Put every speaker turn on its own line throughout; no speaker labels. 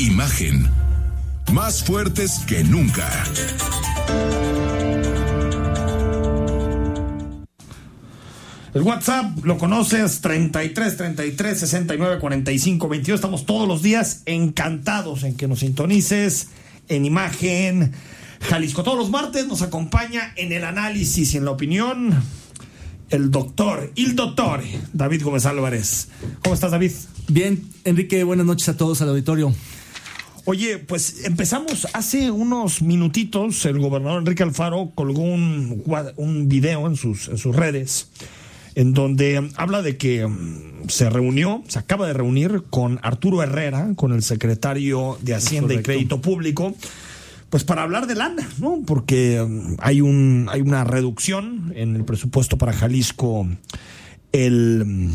Imagen más fuertes que nunca
El WhatsApp lo conoces 33 33 69 45 22. Estamos todos los días encantados en que nos sintonices en imagen. Jalisco todos los martes nos acompaña en el análisis y en la opinión el doctor, el doctor David Gómez Álvarez. ¿Cómo estás, David?
Bien, Enrique, buenas noches a todos al auditorio.
Oye, pues empezamos hace unos minutitos. El gobernador Enrique Alfaro colgó un, un video en sus, en sus redes en donde habla de que mm, se reunió, se acaba de reunir con Arturo Herrera, con el secretario de Hacienda y Crédito Público, pues para hablar de lana, ¿no? Porque mm, hay un hay una reducción en el presupuesto para Jalisco el mm,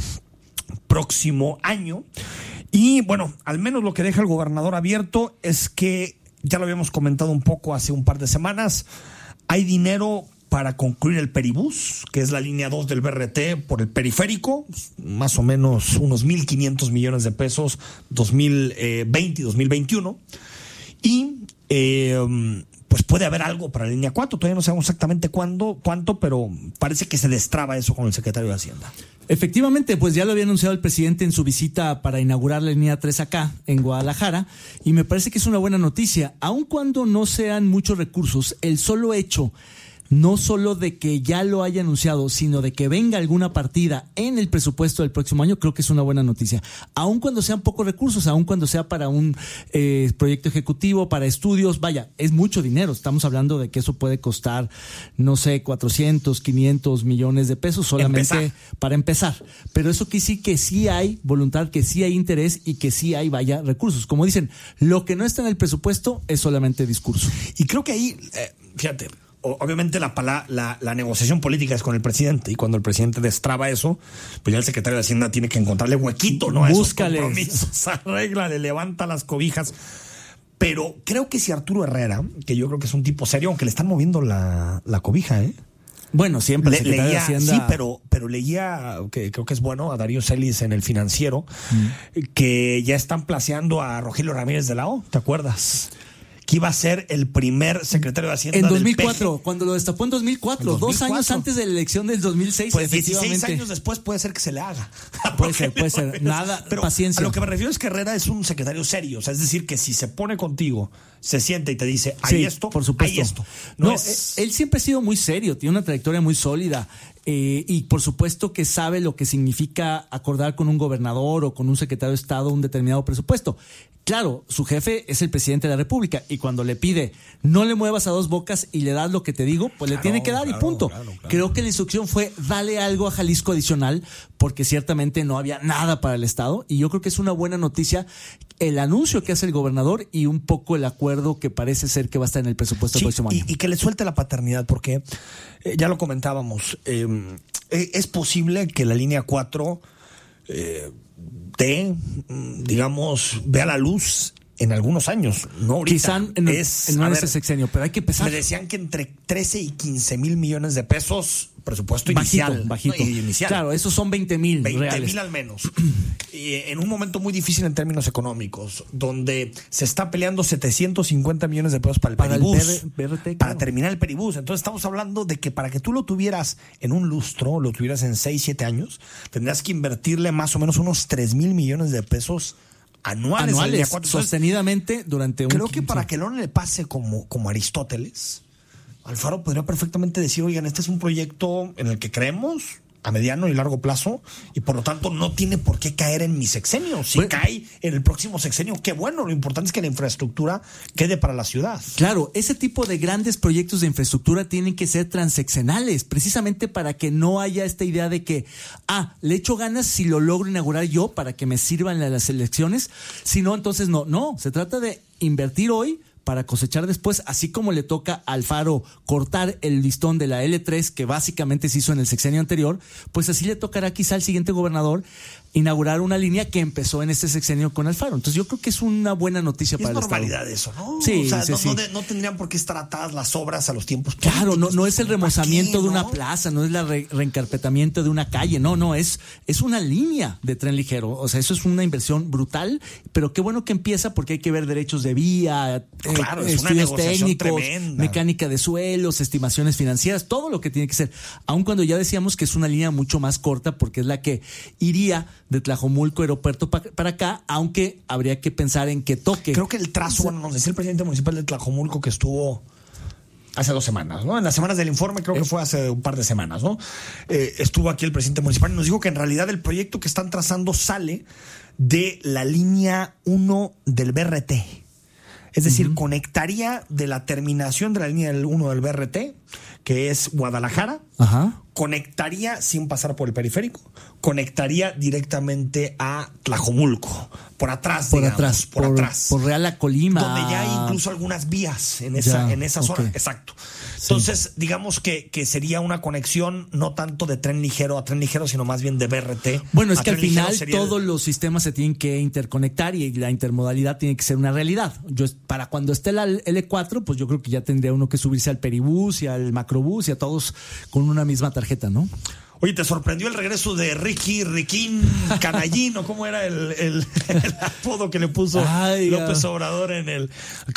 próximo año. Y bueno, al menos lo que deja el gobernador abierto es que ya lo habíamos comentado un poco hace un par de semanas, hay dinero para concluir el Peribús, que es la línea 2 del BRT por el periférico, más o menos unos 1.500 millones de pesos 2020 y 2021. Y eh, pues puede haber algo para la línea 4, todavía no sabemos exactamente cuándo, cuánto, pero parece que se destraba eso con el secretario de Hacienda.
Efectivamente, pues ya lo había anunciado el presidente en su visita para inaugurar la línea 3 acá, en Guadalajara, y me parece que es una buena noticia. Aun cuando no sean muchos recursos, el solo hecho no solo de que ya lo haya anunciado, sino de que venga alguna partida en el presupuesto del próximo año, creo que es una buena noticia. Aun cuando sean pocos recursos, aun cuando sea para un eh, proyecto ejecutivo, para estudios, vaya, es mucho dinero. Estamos hablando de que eso puede costar, no sé, 400, 500 millones de pesos solamente para empezar. Pero eso que sí que sí hay voluntad, que sí hay interés y que sí hay, vaya, recursos. Como dicen, lo que no está en el presupuesto es solamente discurso.
Y creo que ahí, eh, fíjate, obviamente la, la, la, negociación política es con el presidente y cuando el presidente destraba eso, pues ya el secretario de Hacienda tiene que encontrarle huequito, ¿no?
Búscale.
Arregla, le levanta las cobijas. Pero creo que si Arturo Herrera, que yo creo que es un tipo serio, aunque le están moviendo la, cobija, ¿eh?
Bueno, siempre
le, leía, sí, pero, pero leía, que creo que es bueno, a Darío Celis en El Financiero, mm. que ya están placeando a Rogelio Ramírez de la O, ¿te acuerdas? Que iba a ser el primer secretario de Hacienda.
En 2004, cuando lo destapó en 2004, dos años antes de la elección del 2006.
Pues 16 años después puede ser que se le haga.
Puede ser, puede ser. Nada, pero paciencia.
A lo que me refiero es que Herrera es un secretario serio. O sea, es decir, que si se pone contigo, se sienta y te dice, hay esto,
por supuesto.
hay esto.
No, él siempre ha sido muy serio, tiene una trayectoria muy sólida. Eh, y por supuesto que sabe lo que significa acordar con un gobernador o con un secretario de Estado un determinado presupuesto. Claro, su jefe es el presidente de la República y cuando le pide no le muevas a dos bocas y le das lo que te digo, pues le tiene que dar y punto. Creo que la instrucción fue dale algo a Jalisco adicional porque ciertamente no había nada para el Estado y yo creo que es una buena noticia el anuncio que hace el gobernador y un poco el acuerdo que parece ser que va a estar en el presupuesto del próximo año.
Y, que le suelte la paternidad porque eh, ya lo comentábamos, eh, eh, es posible que la línea 4 de, digamos, vea la luz en algunos años, no
Quizá en, es, en, ese sexenio, pero hay que empezar.
Me decían que entre 13 y 15 mil millones de pesos presupuesto inicial.
Bajito, Inicial. Claro, esos son 20 mil
20 mil al menos. y en un momento muy difícil en términos económicos, donde se está peleando 750 millones de pesos para el
para
peribús.
El
Para terminar el peribús. Entonces estamos hablando de que para que tú lo tuvieras en un lustro, lo tuvieras en 6, 7 años, tendrías que invertirle más o menos unos 3 mil millones de pesos anuales,
anuales sostenidamente durante un
Creo que para que no le pase como, como Aristóteles, Alfaro podría perfectamente decir, oigan, este es un proyecto en el que creemos, a mediano y largo plazo y por lo tanto no tiene por qué caer en mi sexenio. Si cae en el próximo sexenio, qué bueno. Lo importante es que la infraestructura quede para la ciudad.
Claro, ese tipo de grandes proyectos de infraestructura tienen que ser transeccionales, precisamente para que no haya esta idea de que, ah, le echo ganas si lo logro inaugurar yo para que me sirvan las elecciones. Si no, entonces no. No, se trata de invertir hoy para cosechar después, así como le toca al Faro cortar el listón de la L3 que básicamente se hizo en el sexenio anterior, pues así le tocará quizá al siguiente gobernador inaugurar una línea que empezó en este sexenio con Alfaro. Entonces yo creo que es una buena noticia para
es
el
normalidad eso, ¿no?
Sí,
o sea,
sí,
no,
sí.
no, no, tendrían por qué estar atadas las obras a los tiempos
Claro, no, no es el
¿Para
remozamiento de una plaza, no es el re reencarpetamiento de una calle, no, no, es, es una línea de tren ligero. O sea, eso es una inversión brutal, pero qué bueno que empieza porque hay que ver derechos de vía, eh,
es
estudios técnicos,
tremenda.
mecánica de suelos, estimaciones financieras, todo lo que tiene que ser. Aun cuando ya decíamos que es una línea mucho más corta porque es la que iría de Tlajomulco aeropuerto pa- para acá, aunque habría que pensar en que toque.
Creo que el trazo, bueno, nos decía el presidente municipal de Tlajomulco que estuvo hace dos semanas, ¿no? En las semanas del informe, creo que fue hace un par de semanas, ¿no? Eh, estuvo aquí el presidente municipal y nos dijo que en realidad el proyecto que están trazando sale de la línea 1 del BRT. Es decir, conectaría de la terminación de la línea 1 del BRT, que es Guadalajara,
Ajá.
conectaría sin pasar por el periférico, conectaría directamente a Tlajomulco, por atrás,
Por
digamos,
atrás,
por, atrás.
por Real a Colima.
Donde ya hay incluso algunas vías en esa,
Ya,
en esa zona. Exacto. Entonces, digamos que, que sería una conexión no tanto de tren ligero a tren ligero, sino más bien de BRT.
Bueno, es
a
que al final
el-
todos los sistemas se tienen que interconectar y la intermodalidad tiene que ser una realidad. Yo para cuando esté la L4, pues yo creo que ya tendría uno que subirse al peribús y al macrobús y a todos con una misma tarjeta, ¿no?
Oye, ¿te sorprendió el regreso de Ricky, Riquín, Canallín o cómo era el, el- el apodo que le puso
Ay,
López. Obrador en el...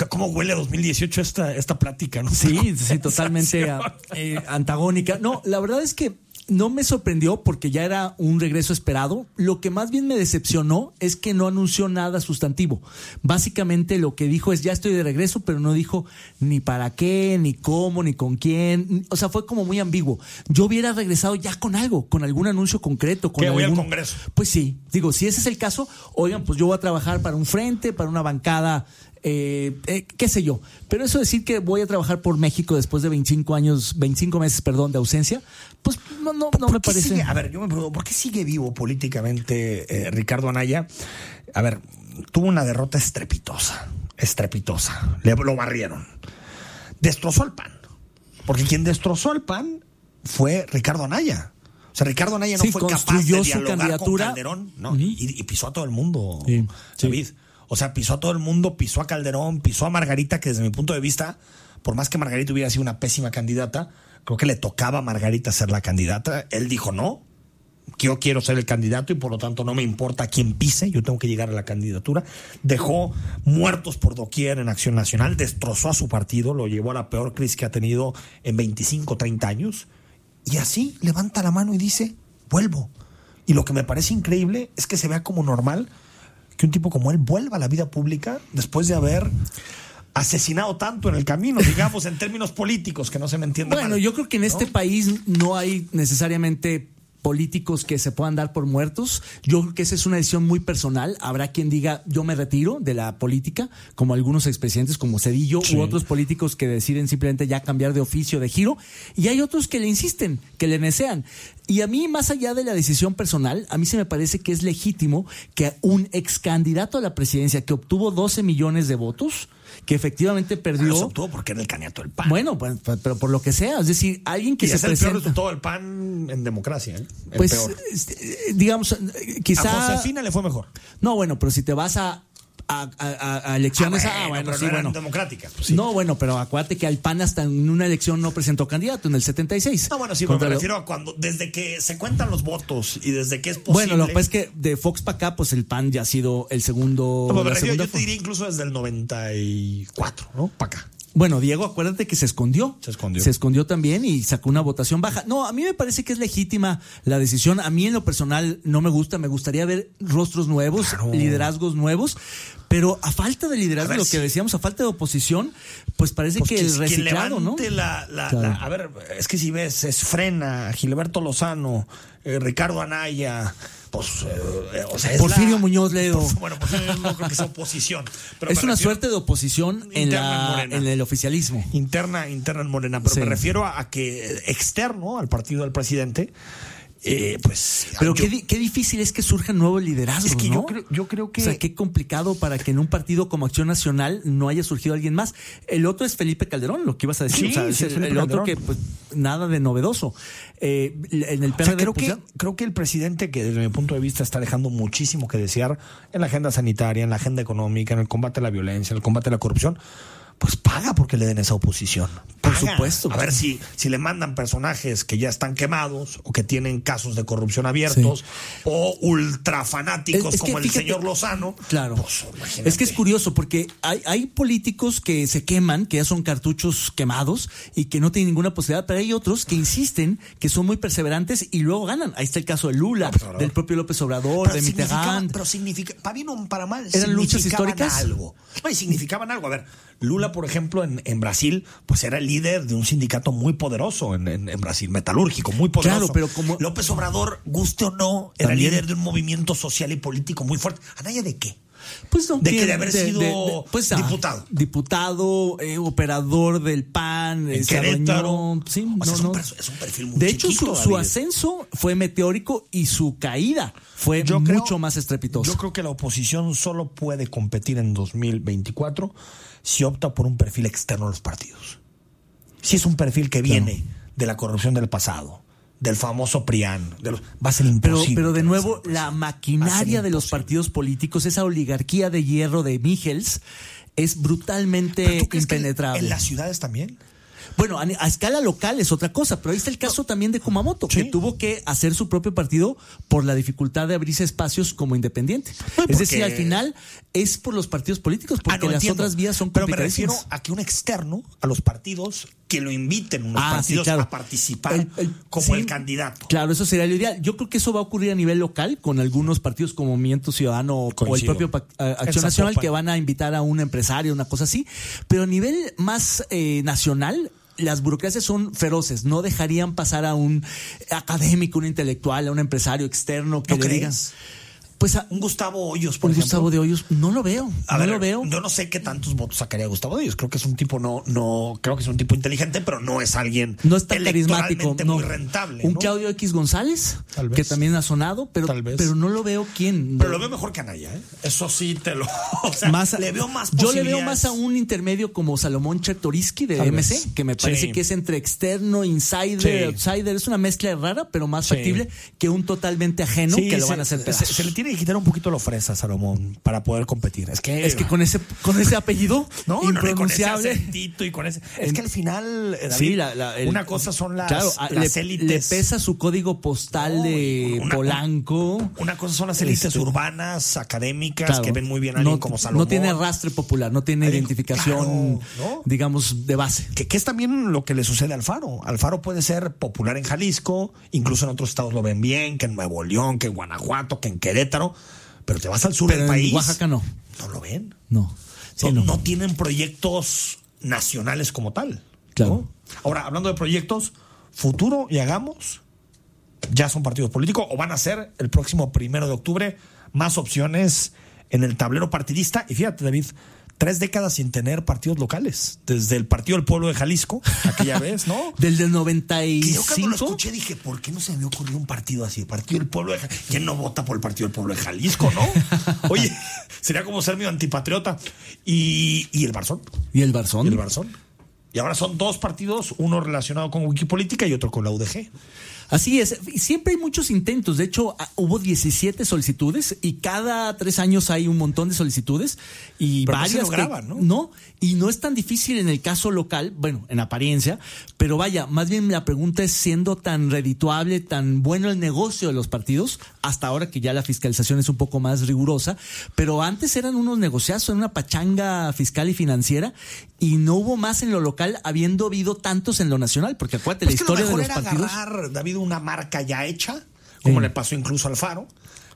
¿Cómo huele a 2018 esta, esta plática? ¿no?
Sí, sí, totalmente eh, antagónica. No, la verdad es que no me sorprendió porque ya era un regreso esperado. Lo que más bien me decepcionó es que no anunció nada sustantivo. Básicamente lo que dijo es ya estoy de regreso, pero no dijo ni para qué, ni cómo, ni con quién. O sea, fue como muy ambiguo. Yo hubiera regresado ya con algo, con algún anuncio concreto. Con
Que voy al
algún-
Congreso.
Pues sí, digo, si ese es el caso, oigan, pues yo voy a trabajar para un frente, para una bancada, eh, eh, qué sé yo. Pero eso decir que voy a trabajar por México después de 25 años, 25 meses, perdón, de ausencia, pues no, no, no
¿Por
me parece.
sigue- a ver, yo me pregunto, ¿por qué sigue vivo políticamente eh, Ricardo Anaya? A ver, tuvo una derrota estrepitosa, estrepitosa. Le, lo barrieron. Destrozó al PAN. Porque quien destrozó al PAN fue Ricardo Anaya. O sea, Ricardo Anaya no
Sí,
fue capaz de
su
dialogar
candidatura.
con Calderón, ¿no? Y, y pisó a todo el mundo,
Sí, sí.
David. O sea, pisó a todo el mundo, pisó a Calderón, pisó a Margarita, que desde mi punto de vista, por más que Margarita hubiera sido una pésima candidata, creo que le tocaba a Margarita ser la candidata. Él dijo no, yo quiero ser el candidato y por lo tanto no me importa quién pise, yo tengo que llegar a la candidatura. Dejó muertos por doquier en Acción Nacional, destrozó a su partido, lo llevó a la peor crisis que ha tenido en 25, 30 años. Y así levanta la mano y dice, vuelvo. Y lo que me parece increíble es que se vea como normal que un tipo como él vuelva a la vida pública después de haber asesinado tanto en el camino, digamos, en términos políticos, que no se me entienda
Bueno,
mal.
yo creo que en este país no hay necesariamente políticos que se puedan dar por muertos. Yo creo que esa es una decisión muy personal. Habrá quien diga, yo me retiro de la política, como algunos expresidentes como Cedillo
Sí.
u otros políticos que deciden simplemente ya cambiar de oficio, de giro. Y hay otros que le insisten, que le desean. Y a mí, más allá de la decisión personal, a mí se me parece que es legítimo que un ex candidato a la presidencia que obtuvo 12 millones de votos, que efectivamente perdió...
Los obtuvo porque era el candidato del PAN.
Bueno, pues, pues, pero por lo que sea, es decir, alguien que
y
se
es el peor
presenta,
resultado del PAN en democracia. ¿eh? El
pues,
peor.
eh, digamos, eh,
A
quizá,
Josefina le fue mejor.
no, bueno, pero si te vas a, a, a- a elecciones, ah, bueno,
pero
sí,
no
bueno.
democráticas. pues sí.
No, bueno, pero acuérdate que al PAN hasta en una elección no presentó candidato, en el 76.
No, bueno, sí, pero me refiero a cuando, desde que se cuentan los votos y desde que es posible.
Bueno, lo que pasa es que de Fox para acá, pues el PAN ya ha sido el segundo.
No, pero me refiero, yo te diría incluso desde el 94, ¿no? Para acá.
Bueno, Diego, acuérdate que se escondió.
Se escondió.
Se escondió también y sacó una votación baja. No, a mí me parece que es legítima la decisión. A mí en lo personal no me gusta. Me gustaría ver rostros nuevos,
Claro.
liderazgos nuevos. Pero a falta de liderazgo, lo que decíamos, a falta de oposición, pues parece
Pues
que el
quien
reciclado, ¿no?
la, la-
Claro.
la- a ver, es que si ves, es Frena, Gilberto Lozano, eh, Ricardo Anaya, pues, eh, o sea, es
Porfirio
la-
Muñoz Ledo.
Por- bueno, pues yo no creo que sea oposición. Pero
es una suerte de oposición en, la, en el oficialismo.
interna interna en Morena, pero
Sí.
me refiero a, a que externo al partido del presidente, eh, pues.
Pero
yo-
qué, qué difícil es que surjan nuevos liderazgos,
Es que yo
¿no?
creo- yo creo que-
O sea, qué complicado para que en un partido como Acción Nacional no haya surgido alguien más. El otro es Felipe Calderón, lo que ibas a decir.
Sí,
o sea,
sí,
el, otro que, pues, nada de novedoso. Eh, en el
O sea,
PRD,
creo,
pues,
que,
ya-
creo que el presidente, que desde mi punto de vista está dejando muchísimo que desear en la agenda sanitaria, en la agenda económica, en el combate a la violencia, en el combate a la corrupción, pues paga porque le den esa oposición.
Por
Paga.
supuesto.
A ver si, si le mandan personajes que ya están quemados o que tienen casos de corrupción abiertos o ultra fanáticos
Es- es
como el
fíjate-
señor Lozano.
Claro.
pues,
es que es curioso porque hay, hay políticos que se queman, que ya son cartuchos quemados y que no tienen ninguna posibilidad, pero hay otros que insisten, que son muy perseverantes y luego ganan. Ahí está el caso de Lula,
Obrador.
del propio López Obrador,
Pero
de Mitterrand.
pero significa, para bien o para mal,
¿Eran luchas históricas?
algo. No, y significaban algo. A ver, Lula, por ejemplo, en, en Brasil, pues era el líder de un sindicato muy poderoso en, en- en Brasil, metalúrgico, muy poderoso.
Claro, pero como-
López Obrador, guste o no, era
También-
líder de un movimiento social y político muy fuerte. ¿Anaya de qué?
Pues no,
De que de haber sido
pues, ah,
diputado.
diputado, eh, operador del PAN,
En
se
Querétaro.
sí,
O sea,
no,
es, un
no.
perso- es un perfil muy
De hecho, su, ascenso fue meteórico y su caída fue
Yo creo-
mucho más estrepitosa.
Yo creo que la oposición solo puede competir en 2024 si opta por un perfil externo a los partidos. Si es un perfil que viene de la corrupción del pasado, del famoso PRIAN, de los- va a ser
Pero,
imposible.
pero de nuevo, la maquinaria de los partidos políticos, esa oligarquía de hierro de Michels, es brutalmente
¿Pero tú crees que
impenetrable.
¿En las ciudades también?
Bueno, a, a escala local es otra cosa, pero ahí está el caso también de Kumamoto,
Sí.
que tuvo que hacer su propio partido por la dificultad de abrirse espacios como independiente.
No,
es
porque-
decir, al final es por los partidos políticos, porque
Ah, no,
las
entiendo.
otras vías son
Pero me refiero a que un externo a los partidos que lo inviten unos
Ah, sí, claro.
a participar
El- el-
como
sí.
el candidato.
Claro, eso sería lo ideal. Yo creo que eso va a ocurrir a nivel local con algunos partidos como Movimiento Ciudadano o el propio
En
Acción Nacional que van a invitar a un empresario, una cosa así. Pero a nivel más eh, nacional, las burocracias son feroces. No dejarían pasar a un académico, un intelectual, a un empresario externo que
¿No
le
crees?
digan. Pues a,
Un Gustavo Hoyos, por
un
ejemplo.
Gustavo de Hoyos, no lo veo.
A
no
ver,
lo veo.
Yo no sé qué tantos votos sacaría Gustavo de ellos. Creo que es un tipo no, no, creo que es un tipo inteligente, pero no es alguien
No es tan carismático. No.
muy rentable.
Un
¿no?
Claudio X González,
Tal vez.
que también ha sonado, pero,
Tal vez.
pero no lo veo quién.
Pero lo veo mejor que Anaya, ¿eh? Eso sí te lo. O sea,
Más a-
le veo más
Yo le veo más a un intermedio como Salomón Chertoriski de
Tal
MC,
vez.
que me parece
Sí.
que es entre externo, insider,
Sí.
outsider. Es una mezcla rara, pero más
Sí.
factible que un totalmente ajeno
Sí,
que lo
se-
van a hacer
se,
pedazos.
se le tiene que quitar un poquito la fresa a Salomón para poder competir. Es que,
Es que con ese, con ese apellido
no, no, no, y con ese
impronunciable.
acentito y con ese. Es que al final, eh, David,
Sí, la- la- el-
una cosa son las,
claro, a-
las
le,
élites.
le pesa su código postal de
una-
Polanco.
Una cosa son las élites
Este-
urbanas, académicas,
Claro,
que ven muy bien a alguien como Salomón.
no tiene rastre popular, no tiene
Alguien-
identificación, digamos, de base.
Que, que es también lo que le sucede a Alfaro. Alfaro puede ser popular en Jalisco, incluso en otros estados lo ven bien, que en Nuevo León, que en Guanajuato, que en Querétaro, pero te vas al sur
Pero
del
en
país.
Oaxaca no.
No lo ven.
No. Sí,
no,
no.
no tienen proyectos nacionales como tal.
Claro.
¿no? Ahora, hablando de proyectos, Futuro y Hagamos ya son partidos políticos o van a ser el próximo primero de octubre más opciones en el tablero partidista. Y fíjate, David, tres décadas sin tener partidos locales. Desde el Partido del Pueblo de Jalisco, aquella vez, ¿no?
Del del
Que yo cuando lo
95.
escuché dije, ¿por qué no se me ocurrido un partido así? Partido del Pueblo de Jalisco. ¿Quién no vota por el Partido del Pueblo de Jalisco, no? Oye, sería como ser medio antipatriota. Y, y el Barzón.
Y el Barzón.
Y el Barzón. Y ahora son dos partidos, uno relacionado con Wikipolítica y otro con la UDG.
Así es, siempre hay muchos intentos. De hecho, ah, hubo 17 solicitudes y cada tres años hay un montón de solicitudes y
Pero no se
varias. que-
lograban, ¿no?
y no es tan difícil en el caso local, bueno, en apariencia, pero vaya, más bien la pregunta es siendo tan redituable, tan bueno el negocio de los partidos, hasta ahora que ya la fiscalización es un poco más rigurosa, pero antes eran unos negociazos, una pachanga fiscal y financiera y no hubo más en lo local habiendo habido tantos en lo nacional, porque acuérdate,
Pues
la
que lo
historia de
mejor
los
era
partidos.
agarrar, David, una marca ya hecha, como le pasó incluso al Faro,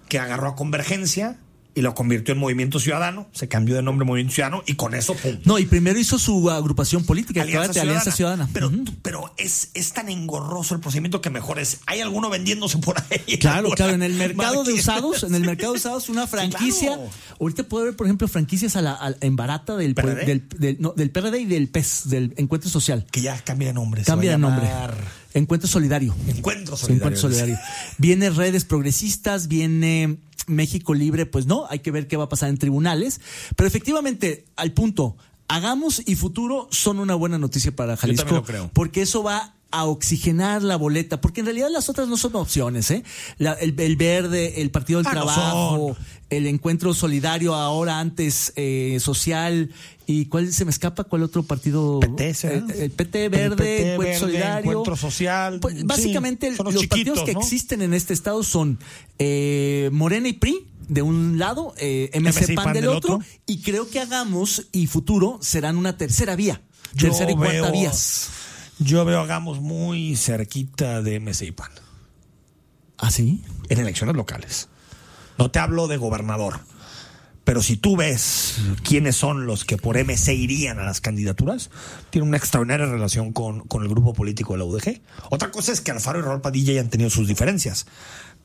que agarró a Convergencia y lo convirtió en Movimiento Ciudadano, se cambió de nombre Movimiento Ciudadano y con eso, pum.
No, y primero hizo su agrupación política,
Alianza,
de Alianza Ciudadana.
Pero,
Ujú.
pero es, es tan engorroso el procedimiento que mejor es. Hay alguno vendiéndose por ahí.
Claro, claro, en el mercado de usados, en el mercado de usados, una franquicia.
claro.
Ahorita puede haber, por ejemplo, franquicias a la, a- en barata del,
¿PRD?
del, del- no, del PRD y del PES, del Encuentro Social.
Que ya cambia de nombre.
Cambia de nombre. Encuentro Solidario.
Encuentro Solidario.
Encuentro Solidario. Viene redes progresistas, viene México Libre, pues no, hay que ver qué va a pasar en tribunales. Pero efectivamente, al punto, hagamos y futuro son una buena noticia para Jalisco.
también lo creo.
Porque eso va a oxigenar la boleta, porque en realidad las otras no son opciones, ¿eh? La- el, el verde, el Partido del
Ah,
Trabajo, el encuentro solidario, ahora antes eh, social, y cuál se me escapa, cuál otro partido
PT, ¿será?
el, el PT
El
verde,
PT
encuentro
verde,
solidario,
Encuentro Social,
Pues,
sí,
básicamente
son
los,
los
partidos que
¿no?
existen en este estado son eh, Morena y PRI de un lado, eh, MC, PAN, del, otro, y creo que hagamos y futuro serán una tercera vía,
Yo
tercera y cuarta
veo-
vías.
Yo veo a Gamos muy cerquita de MC y PAN
¿Ah, sí?
en elecciones locales. No te hablo de gobernador. Pero si tú ves quiénes son los que por MC irían a las candidaturas, tiene una extraordinaria relación con, con el grupo político de la UDG. Otra cosa es que Alfaro y Raúl Padilla hayan tenido sus diferencias.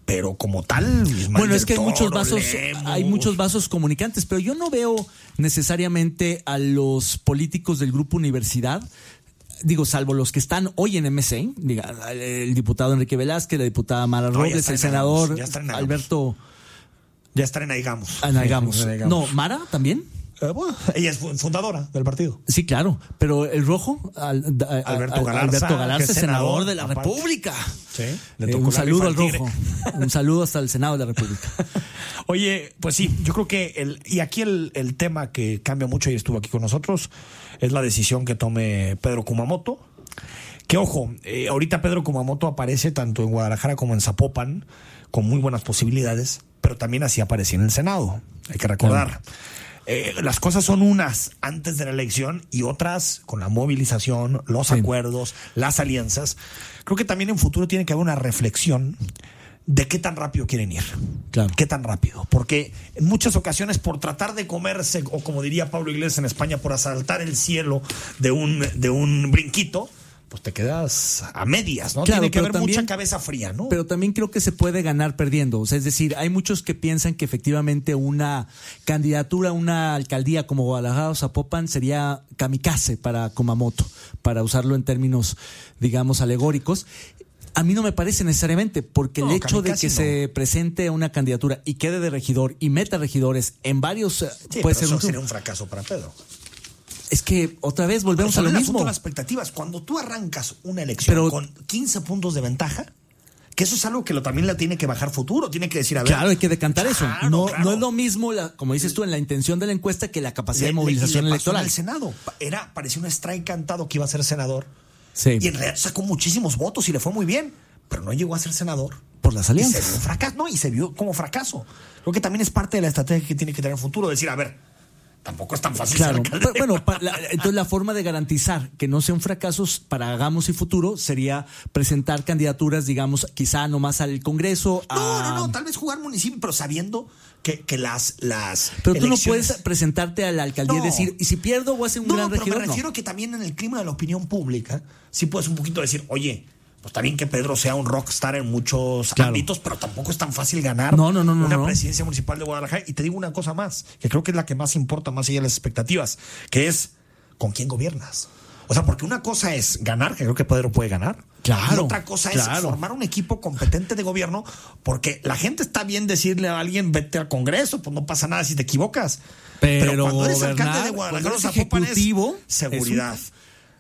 Pero como tal,
Bueno, es que hay muchos vasos,
Lemos,
hay muchos vasos comunicantes, pero yo no veo necesariamente a los políticos del grupo universidad. Digo, salvo los que están hoy en MC, diga, el diputado Enrique Velázquez, la diputada Mara
No,
Robles, el
en
senador
Agamos, ya están en.
Alberto
Aigamos.
Anagamos.
En Aigamos.
No, Mara también.
Eh, bueno, ella es fu- fundadora del partido.
Sí, claro, pero el rojo, al-
Alberto
al-
Galarza,
Alberto Galarza, senador,
senador,
de la
aparte.
República.
Sí, le
Eh, un saludo al rojo, un saludo hasta el Senado de la República.
Oye, pues sí, yo creo que el, y aquí el, el tema que cambia mucho y estuvo aquí con nosotros es la decisión que tome Pedro Kumamoto. Que ojo, eh, ahorita Pedro Kumamoto aparece tanto en Guadalajara como en Zapopan con muy buenas posibilidades, pero también así aparecía en el Senado. Hay que recordar. Eh, las cosas son unas antes de la elección y otras con la movilización, los
Sí.
acuerdos, las alianzas. Creo que también en futuro tiene que haber una reflexión de qué tan rápido quieren ir.
Claro.
¿Qué tan rápido? Porque en muchas ocasiones por tratar de comerse, o como diría Pablo Iglesias en España, por asaltar el cielo de un, de un brinquito, pues te quedas a medias, ¿no?
Claro,
Tiene que haber
también-
mucha cabeza fría, ¿no?
Pero también creo que se puede ganar perdiendo. O sea, es decir, hay muchos que piensan que efectivamente una candidatura una alcaldía como Guadalajara o Zapopan sería kamikaze para Kumamoto, para usarlo en términos, digamos, alegóricos. A mí no me parece necesariamente, porque el hecho de que
no.
se presente una candidatura y quede de regidor y meta regidores en varios eh,
Sí,
puede ser
eso
un
sería un fracaso para Pedro.
Es que otra vez volvemos a lo mismo.
las expectativas. Cuando tú arrancas una elección
Pero-
con 15 puntos de ventaja, que eso es algo que lo, también la tiene que bajar futuro, tiene que decir, a ver.
Claro, hay que decantar eso. No,
claro.
no es lo mismo, la- como dices tú, en la intención de la encuesta que la capacidad
Le-
de movilización
le pasó en
electoral.
el Senado. Era, parecía un strike cantado que iba a ser senador.
Sí.
Y en realidad sacó muchísimos votos y le fue muy bien, pero no llegó a ser senador.
Por las
Y se
alianzas.
vio fracaso, no, y se vio como fracaso. Creo que también es parte de la estrategia que tiene que tener el futuro, decir, a ver, tampoco es tan fácil
Claro. Pero, bueno, pa- la- entonces la forma de garantizar que no sea un fracaso para Hagamos y Futuro sería presentar candidaturas, digamos, quizá nomás al Congreso.
No,
a-
no, no, tal vez jugar municipio, pero sabiendo que, que las, las
Pero tú no puedes presentarte a la alcaldía
No.
y decir, y si pierdo voy a ser un
No,
gran
pero
regidor.
me
No.
refiero que también en el clima de la opinión pública, sí puedes un poquito decir, oye, pues está bien que Pedro sea un rockstar en muchos
Claro.
ámbitos, pero tampoco es tan fácil ganar
No, no, no, no,
una
no.
presidencia municipal de Guadalajara. Y te digo una cosa más, que creo que es la que más importa, más allá de las expectativas, que es con quién gobiernas. O sea, porque una cosa es ganar, que creo que Pedro puede ganar.
Claro,
Y otra cosa
claro.
es formar un equipo competente de gobierno, porque la gente está bien decirle a alguien, vete al Congreso, pues no pasa nada si te equivocas.
Pero
cuando eres alcalde de Guadalajara, Zapopan es seguridad.
es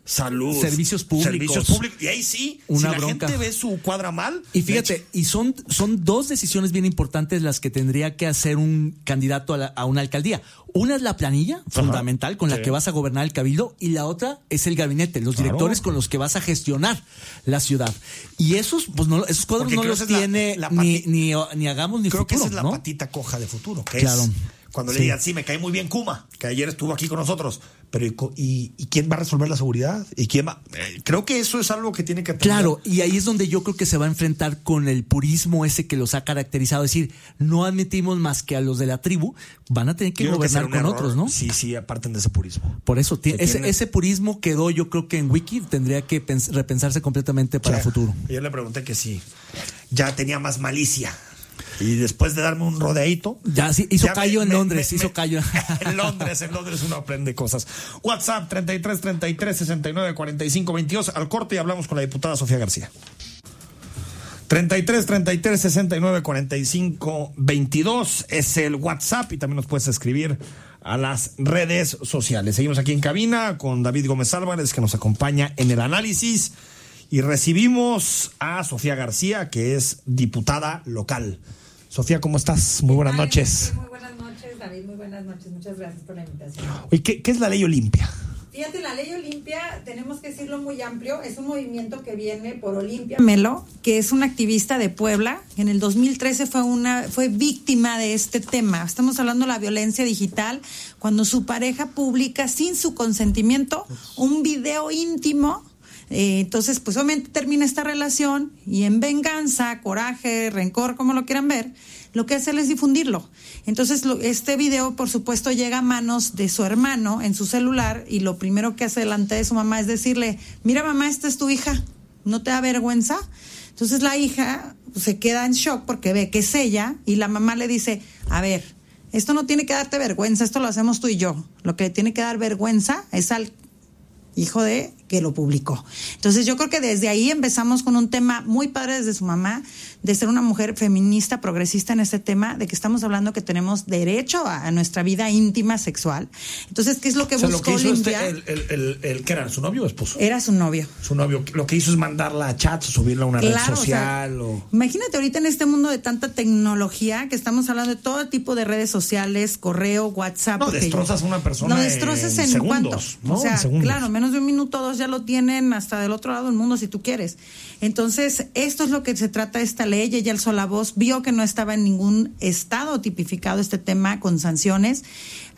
Salud.
Servicios públicos.
Servicios públicos. Y ahí sí,
Una
si la
bronca.
gente ve su cuadra mal.
Y fíjate, y son, son dos decisiones bien importantes las que tendría que hacer un candidato a, la- a una alcaldía. Una es la planilla, fundamental, con la que vas a gobernar el cabildo, y la otra es el gabinete, los
Claro.
directores con los que vas a gestionar la ciudad. Y esos, pues no, esos cuadros
Porque
no
creo
los
que la-
tiene
la
ni, ni, ni hagamos ni
Creo que
futuro,
esa es la
¿no?
patita coja de futuro, que
Claro.
es Cuando le
Sí.
digan, sí, me cae muy bien Kuma, que ayer estuvo aquí con nosotros, pero ¿y, y- quién va a resolver la seguridad? ¿Y quién va? Eh, creo que eso es algo que tiene que atender.
Claro, y ahí es donde yo creo que se va a enfrentar con el purismo ese que los ha caracterizado. Es decir, no admitimos más que a los de la tribu, van a tener que
Yo que
gobernar con
error.
otros, ¿no?
Sí, sí, aparten de ese purismo.
Por eso, ti-
Que
ese,
tiene-
ese purismo quedó, yo creo que en Wiki tendría que pens- repensarse completamente para
Sí.
el futuro.
Ayer le pregunté que si ya tenía más malicia. Y después de darme un rodeadito.
Ya sí, hizo
ya
callo
me-
en
me-
Londres,
me-
hizo callo.
en Londres, en Londres uno aprende cosas. WhatsApp 33 33 69 45 22. Al corte y hablamos con la diputada Sofía García. 33 33 69 45 22 es el WhatsApp y también nos puedes escribir a las redes sociales. Seguimos aquí en cabina con David Gómez Álvarez que nos acompaña en el análisis y recibimos a Sofía García que es diputada local. Sofía, ¿cómo estás? Muy buenas
Ay,
noches.
Muy buenas noches, David. Muy buenas noches. Muchas gracias por la invitación.
¿qué, qué es la ley Olimpia?
Fíjate, la ley Olimpia, tenemos que decirlo muy amplio, es un movimiento que viene por Olimpia Melo, que es una activista de Puebla, que en el 2013 fue una fue víctima de este tema. Estamos hablando de la violencia digital, cuando su pareja publica sin su consentimiento un video íntimo eh, entonces, pues obviamente termina esta relación y en venganza, coraje, rencor, como lo quieran ver, lo que hace él es difundirlo. Entonces, lo- este video, por supuesto, llega a manos de su hermano en su celular y lo primero que hace delante de su mamá es decirle, mira mamá, esta es tu hija, ¿no te da vergüenza? Entonces la hija pues, se queda en shock porque ve que es ella y la mamá le dice, a ver, esto no tiene que darte vergüenza, esto lo hacemos tú y yo. Lo que le tiene que dar vergüenza es al hijo de que lo publicó. Entonces yo creo que desde ahí empezamos con un tema muy padre desde su mamá, de ser una mujer feminista, progresista en este tema, de que estamos hablando que tenemos derecho a, a nuestra vida íntima sexual. Entonces, ¿qué es lo que
O sea, lo
buscó
que hizo este, el, el, el, el- ¿qué era? ¿Su novio o esposo?
Era su novio.
Su novio. Lo que hizo es mandarla a chats o subirla a una red
o sea,
social. o...
Imagínate ahorita en este mundo de tanta tecnología que estamos hablando de todo tipo de redes sociales, correo, WhatsApp.
No, destrozas a una persona
No, destrozas
en
en,
segundos. ¿no?
O sea, claro, menos de un minuto o dos ya lo tienen hasta del otro lado del mundo si tú quieres. Entonces, esto es lo que se trata esta ley. Ella alzó la voz, vio que no estaba en ningún estado tipificado este tema con sanciones.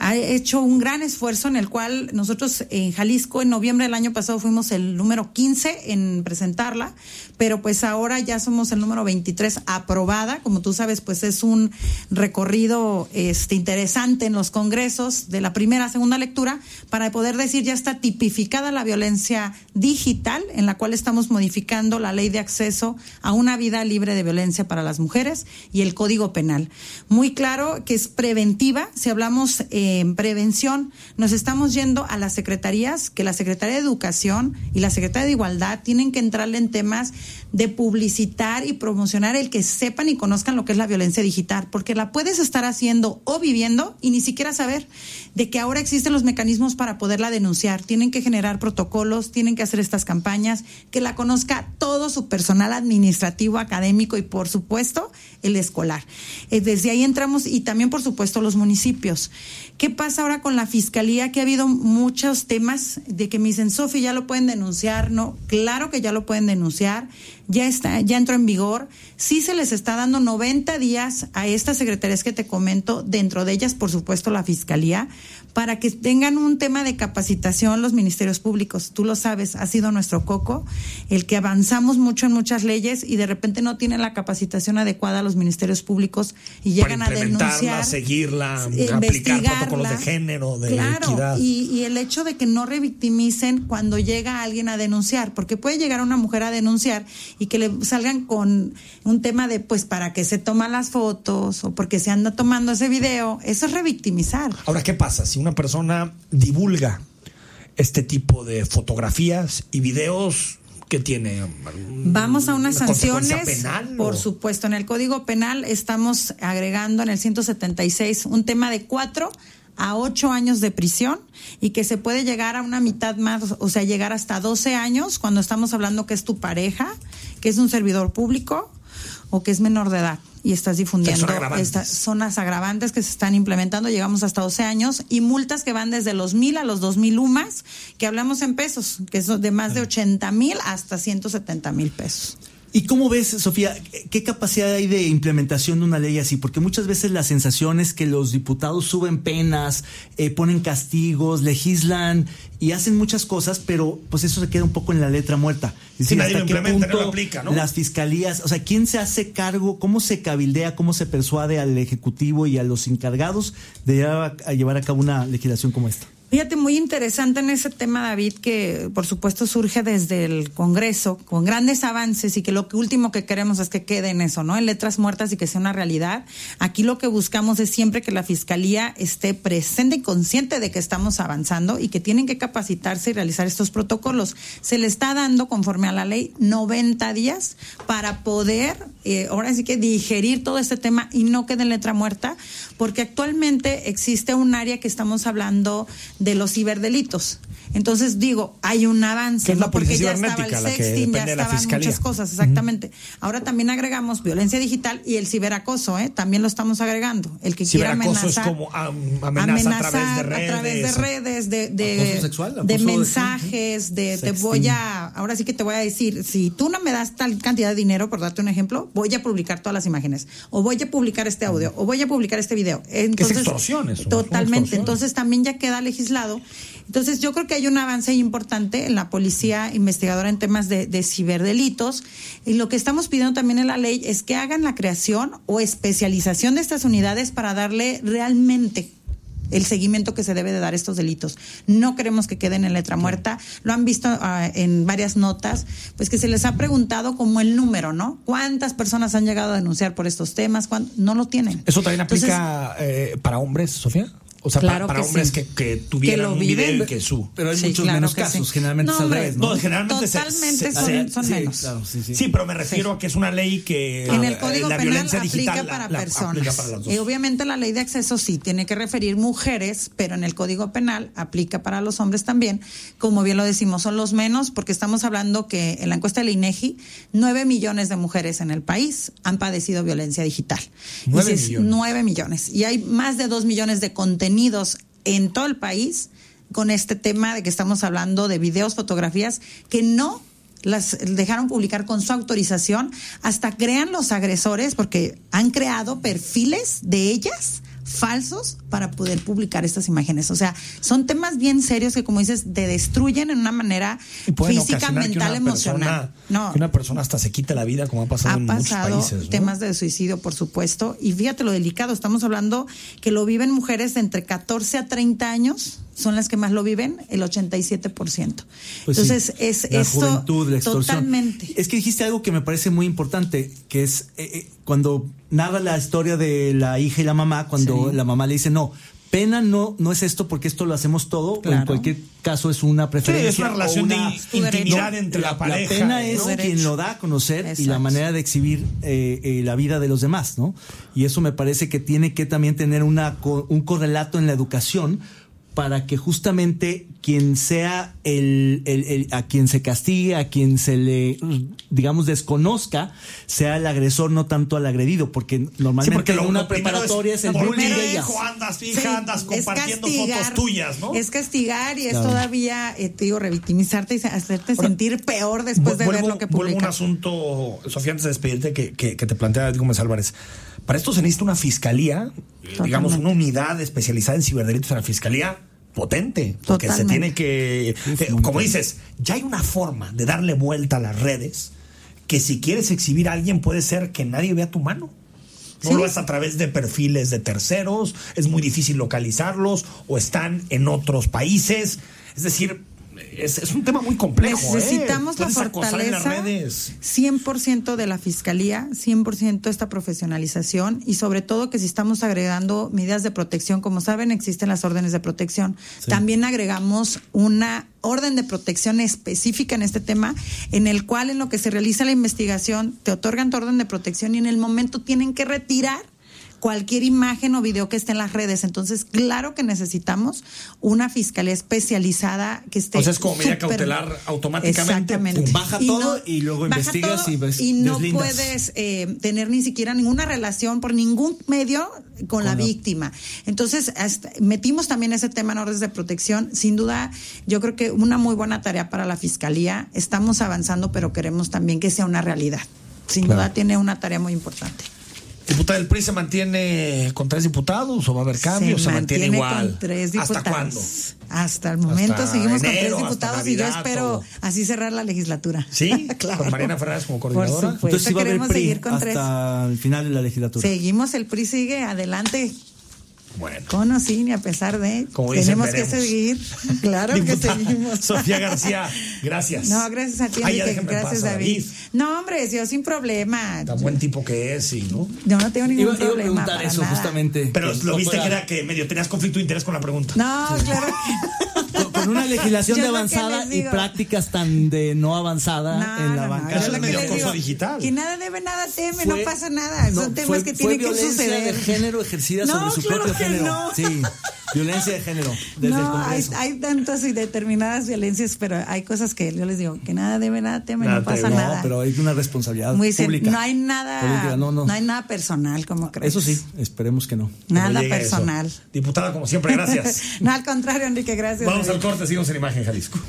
Ha hecho un gran esfuerzo en el cual nosotros en Jalisco en noviembre del año pasado fuimos el número 15 en presentarla, pero pues ahora ya somos el número 23 aprobada. Como tú sabes, pues es un recorrido este interesante en los congresos de la primera a segunda lectura para poder decir ya está tipificada la violencia digital en la cual estamos modificando la ley de acceso a una vida libre de violencia para las mujeres y el Código Penal. Muy claro que es preventiva, si hablamos eh, en prevención, nos estamos yendo a las secretarías, que la Secretaría de Educación y la Secretaría de Igualdad tienen que entrarle en temas de publicitar y promocionar el que sepan y conozcan lo que es la violencia digital, porque la puedes estar haciendo o viviendo y ni siquiera saber de que ahora existen los mecanismos para poderla denunciar. Tienen que generar protocolos, tienen que hacer estas campañas, que la conozca todo su personal administrativo, académico y por supuesto el escolar. Eh, Desde ahí entramos y también por supuesto los municipios. ¿Qué pasa ahora con la fiscalía? Que ha habido muchos temas de que me dicen, Sofi, ya lo pueden denunciar, ¿no? Claro que ya lo pueden denunciar, ya está, ya entró en vigor. Sí se les está dando 90 días a estas secretarías que te comento, dentro de ellas, por supuesto, la fiscalía, para que tengan un tema de capacitación los ministerios públicos. Tú lo sabes, ha sido nuestro coco, el que avanzamos mucho en muchas leyes y de repente no tienen la capacitación adecuada a los ministerios públicos y llegan a denunciar.
seguirla,
eh,
aplicar protocolos de género, de
claro,
equidad.
Y, y el hecho de que no revictimicen cuando llega alguien a denunciar, porque puede llegar una mujer a denunciar y que le salgan con un tema de, pues, para que se toman las fotos o porque se anda tomando ese video, eso es revictimizar.
Ahora, ¿qué pasa si una persona divulga este tipo de fotografías y videos que tiene?
Vamos a unas
¿Una
sanciones.
penal,
por supuesto, en el Código Penal estamos agregando en el 176 un tema de cuatro a ocho años de prisión y que se puede llegar a una mitad más, o sea, llegar hasta 12 años cuando estamos hablando que es tu pareja, que es un servidor público o que es menor de edad y estás difundiendo
son agravantes.
estas zonas agravantes que se están implementando, llegamos hasta 12 años y multas que van desde los mil a los dos mil UMAS, que hablamos en pesos, que es de más de 80 mil hasta 170 mil pesos.
¿Y cómo ves, Sofía, qué capacidad hay de implementación de una ley así? Porque muchas veces la sensación es que los diputados suben penas, eh, ponen castigos, legislan y hacen muchas cosas, pero pues eso se queda un poco en la letra muerta.
Es decir, hasta qué punto aplica, ¿no?
las fiscalías, o sea, ¿quién se hace cargo, cómo se cabildea, cómo se persuade al Ejecutivo y a los encargados de llevar a, llevar a cabo una legislación como esta?
Fíjate, muy interesante en ese tema, David, que por supuesto surge desde el Congreso con grandes avances y que lo último que queremos es que quede en eso, ¿no? En letras muertas y que sea una realidad. Aquí lo que buscamos es siempre que la Fiscalía esté presente y consciente de que estamos avanzando y que tienen que capacitarse y realizar estos protocolos. Se le está dando, conforme a la ley, 90 días para poder, eh, ahora sí que digerir todo este tema y no quede en letra muerta, porque actualmente existe un área que estamos hablando de los ciberdelitos. Entonces digo, hay un avance,
¿no?
porque ya estaba el sexting, ya estaban muchas cosas, exactamente. Ahora también agregamos violencia digital y el ciberacoso, ¿eh? También lo estamos agregando. El que quiera amenazar.
es como amenaza a través de redes.
A través de redes, de, de, mensajes, de, te voy a, ahora sí que te voy a decir, si tú no me das tal cantidad de dinero, por darte un ejemplo, voy a publicar todas las imágenes, o voy a publicar este audio, o voy a publicar este video.
Entonces, es extorsión eso,
Totalmente. Entonces también ya queda legislado. Entonces yo creo que hay un avance importante en la policía investigadora en temas de, ciberdelitos. Y lo que estamos pidiendo también en la ley es que hagan la creación o especialización de estas unidades para darle realmente el seguimiento que se debe de dar a estos delitos. No queremos que queden en letra muerta. Lo han visto ah, en varias notas, pues que se les ha preguntado como el número, ¿no? ¿Cuántas personas han llegado a denunciar por estos temas? No lo tienen.
¿Eso también aplica eh, para hombres, Sofía? O sea, para, hombres que, que, tuvieran un video y que su.
Pero hay muchos menos casos, generalmente
no,
es
¿no? generalmente Totalmente son, menos.
sí, pero me refiero a que es una ley que.
En el Código Penal aplica para personas. y obviamente la ley de acceso sí tiene que referir mujeres, pero en el Código Penal aplica para los hombres también. Como bien lo decimos, son los menos, porque estamos hablando que en la encuesta del INEGI, 9 millones de mujeres en el país han padecido violencia digital.
9 millones.
9 millones. Y hay más de 2 millones de contenidos en todo el país con este tema de que estamos hablando de videos, fotografías que no las dejaron publicar con su autorización, hasta crean los agresores porque han creado perfiles de ellas falsos para poder publicar estas imágenes. O sea, son temas bien serios que, como dices, te destruyen en una manera física, mental, emocional.
no. Que una persona hasta se quita la vida, como ha pasado en muchos países.
temas de suicidio, por supuesto. Y fíjate lo delicado, estamos hablando que lo viven mujeres de entre 14 a 30 años son las que más lo viven, el 87%. Pues Entonces, es
la
esto
juventud, la extorsión. totalmente. Es que dijiste algo que me parece muy importante, que es eh, eh, cuando narra la historia de la hija y la mamá, cuando la mamá le dice, no, pena no no es esto porque esto lo hacemos todo en cualquier caso es una preferencia
es una relación de intimidad entre la, pareja
la pena es quien lo da a conocer y la manera de exhibir eh, la vida de los demás no y eso me parece que tiene que también tener una un correlato en la educación para que justamente quien sea el, el, a quien se castigue, a quien se le, digamos, desconozca, sea el agresor, no tanto al agredido, porque normalmente en una preparatoria es, el bullying de ellas.
andas fija, andas compartiendo fotos tuyas, ¿no?
Es castigar y es todavía, eh, te digo, revictimizarte y hacerte sentir peor después de ver lo que publica.
Vuelvo un asunto, Sofía, antes de despedirte, que, que, que te plantea Gómez Álvarez. Para esto se necesita una fiscalía, digamos, una unidad especializada en ciberdelitos en la fiscalía potente, porque se tiene que, eh, como dices, ya hay una forma de darle vuelta a las redes que si quieres exhibir a alguien puede ser que nadie vea tu mano. No lo es a través de perfiles de terceros, es muy difícil localizarlos o están en otros países. Es decir, es, un tema muy complejo.
¿eh? Necesitamos la fortaleza 100% de la fiscalía, 100% esta profesionalización y sobre todo que si estamos agregando medidas de protección, como saben, existen las órdenes de protección. También agregamos una orden de protección específica en este tema, en el cual en lo que se realiza la investigación te otorgan tu orden de protección y en el momento tienen que retirar cualquier imagen o video que esté en las redes. Entonces, claro que necesitamos una fiscalía especializada que esté.
O sea, es como medida cautelar automáticamente.
Exactamente.
baja todo y luego investigas y ves-
y no
deslindas.
puedes eh, tener ni siquiera ninguna relación por ningún medio con, la,
la-
víctima. Entonces, hasta- metimos también ese tema en órdenes de protección. Sin duda, yo creo que una muy buena tarea para la fiscalía. Estamos avanzando, pero queremos también que sea una realidad. Sin
Claro.
duda, tiene una tarea muy importante.
Diputada, ¿el PRI se mantiene con tres diputados o va a haber cambios? Se, mantiene, igual.
con tres diputados.
¿Hasta cuándo?
Hasta el momento
Hasta
seguimos con tres
hasta
diputados y yo espero
todo.
así cerrar la legislatura.
¿Sí?
claro.
Con Mariana Fernández como
Por
coordinadora.
supuesto.
Entonces sí va a haber
queremos
PRI
seguir con
hasta
tres.
el final de la legislatura.
Seguimos, el PRI sigue adelante.
Bueno.
Con o sin y a pesar de.
Como dicen,
tenemos que seguir. Claro que seguimos.
Sofía García, gracias.
No, gracias a ti,
Ay,
Enrique. Gracias, David. No, hombre, yo sin problema.
Tan buen tipo que es, sí, ¿no?
Yo no tengo ningún
Iba, iba a
problema.
preguntar
para
eso
nada.
justamente.
Pero lo
no
viste
fuera-
que era que medio tenías conflicto de interés con la pregunta.
No, claro que
con, una legislación de avanzada y
digo-
práctica tan de no avanzada
No,
en la
no, no,
banca.
Eso es medio
digo,
digital.
Que nada debe, nada teme,
Fue-
no pasa nada.
no,
Son temas
fue-
que
fue
tienen que suceder.
de género ejercida
No,
sobre su
claro
propio
que
género.
no.
Sí, violencia de género desde el
no, hay, hay tantas y determinadas violencias, pero hay cosas que yo les digo, que nada debe, nada teme,
Nada
no pasa
teme.
nada.
No, pero hay una responsabilidad
Muy
pública.
no hay nada,
Política, no, no.
hay nada personal, como crees.
Eso sí, esperemos que no.
Nada
eso.
personal.
Diputada, como siempre, gracias.
no, al contrario, Enrique, gracias.
Vamos
David.
al corte, seguimos en Imagen Jalisco.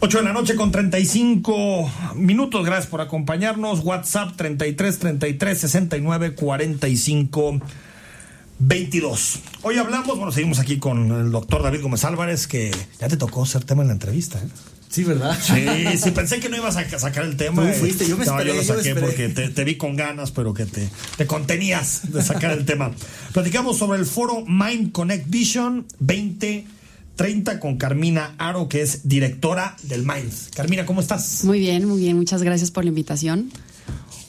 8 de la noche con 35 minutos. Gracias por acompañarnos. WhatsApp 33 33 69 45 22. Hoy hablamos, bueno, seguimos aquí con el doctor David Gómez Álvarez, que ya te tocó ser tema en la entrevista. ¿eh?
Sí, ¿verdad?
Sí, sí, pensé que no ibas a sacar el tema.
Tú fuiste, yo me
No,
esperé,
yo lo saqué porque te, te vi con ganas, pero que te, te contenías de sacar el tema. Platicamos sobre el foro Mind Connect Vision 2030 con Carmina Aro, que es directora del Mind. Carmina, ¿cómo estás?
Muy bien, muy bien. Muchas gracias por la invitación.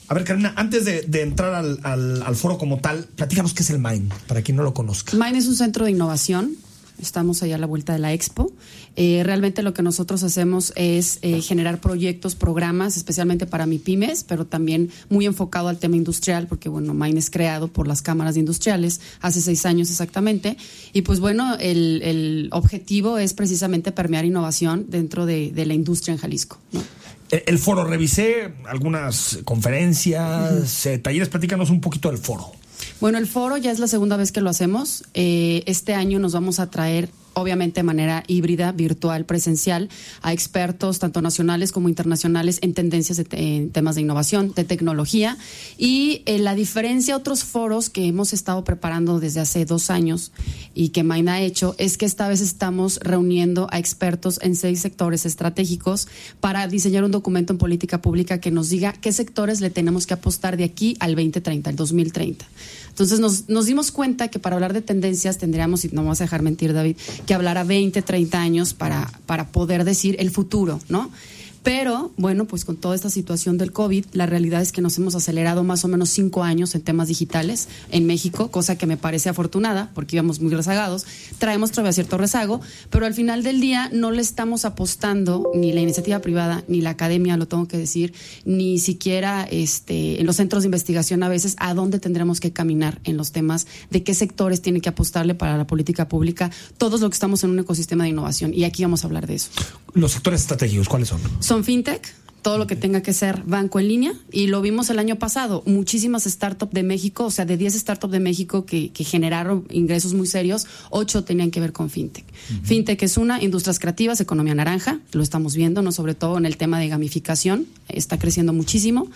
A ver, Carmina, antes de, entrar al, al- foro como tal, platícanos qué es el Mind, para quien no lo conozca.
Mine es un centro de innovación. Estamos allá a la vuelta de la expo. Eh, realmente lo que nosotros hacemos es eh, generar proyectos, programas, especialmente para MIPIMES, pero también muy enfocado al tema industrial, porque bueno, Mine es creado por las cámaras industriales hace seis años exactamente. Y pues bueno, el, objetivo es precisamente permear innovación dentro de, la industria en Jalisco.
El, el foro, revisé algunas conferencias, eh, talleres, platícanos un poquito del foro.
Bueno, el foro ya es la segunda vez que lo hacemos. Eh, este año nos vamos a traer, obviamente de manera híbrida, virtual, presencial, a expertos tanto nacionales como internacionales en tendencias de en temas de innovación, de tecnología. Y eh, la diferencia a otros foros que hemos estado preparando desde hace dos años y que Maina ha hecho es que esta vez estamos reuniendo a expertos en seis sectores estratégicos para diseñar un documento en política pública que nos diga qué sectores le tenemos que apostar de aquí al 2030, al 2030. Entonces nos, nos dimos cuenta que para hablar de tendencias tendríamos, y no vas a dejar mentir David, que hablar a 20, 30 años para, para poder decir el futuro, ¿no? Pero, bueno, pues con toda esta situación del COVID, la realidad es que nos hemos acelerado más o menos cinco años en temas digitales en México, cosa que me parece afortunada, porque íbamos muy rezagados. Traemos todavía cierto rezago, pero al final del día no le estamos apostando ni la iniciativa privada, ni la academia, lo tengo que decir, ni siquiera este, en los centros de investigación a veces a dónde tendremos que caminar en los temas de qué sectores tiene que apostarle para la política pública, todos los que estamos en un ecosistema de innovación. Y aquí vamos a hablar de eso
Los sectores estratégicos, ¿cuáles son?
son fintech, todo lo que tenga que ser banco en línea, y lo vimos el año pasado, muchísimas startups de México, o sea, de 10 startups de México que, que generaron ingresos muy serios, 8 tenían que ver con fintech. Fintech es una, industrias creativas, economía naranja, lo estamos viendo, no sobre todo en el tema de gamificación, está creciendo muchísimo.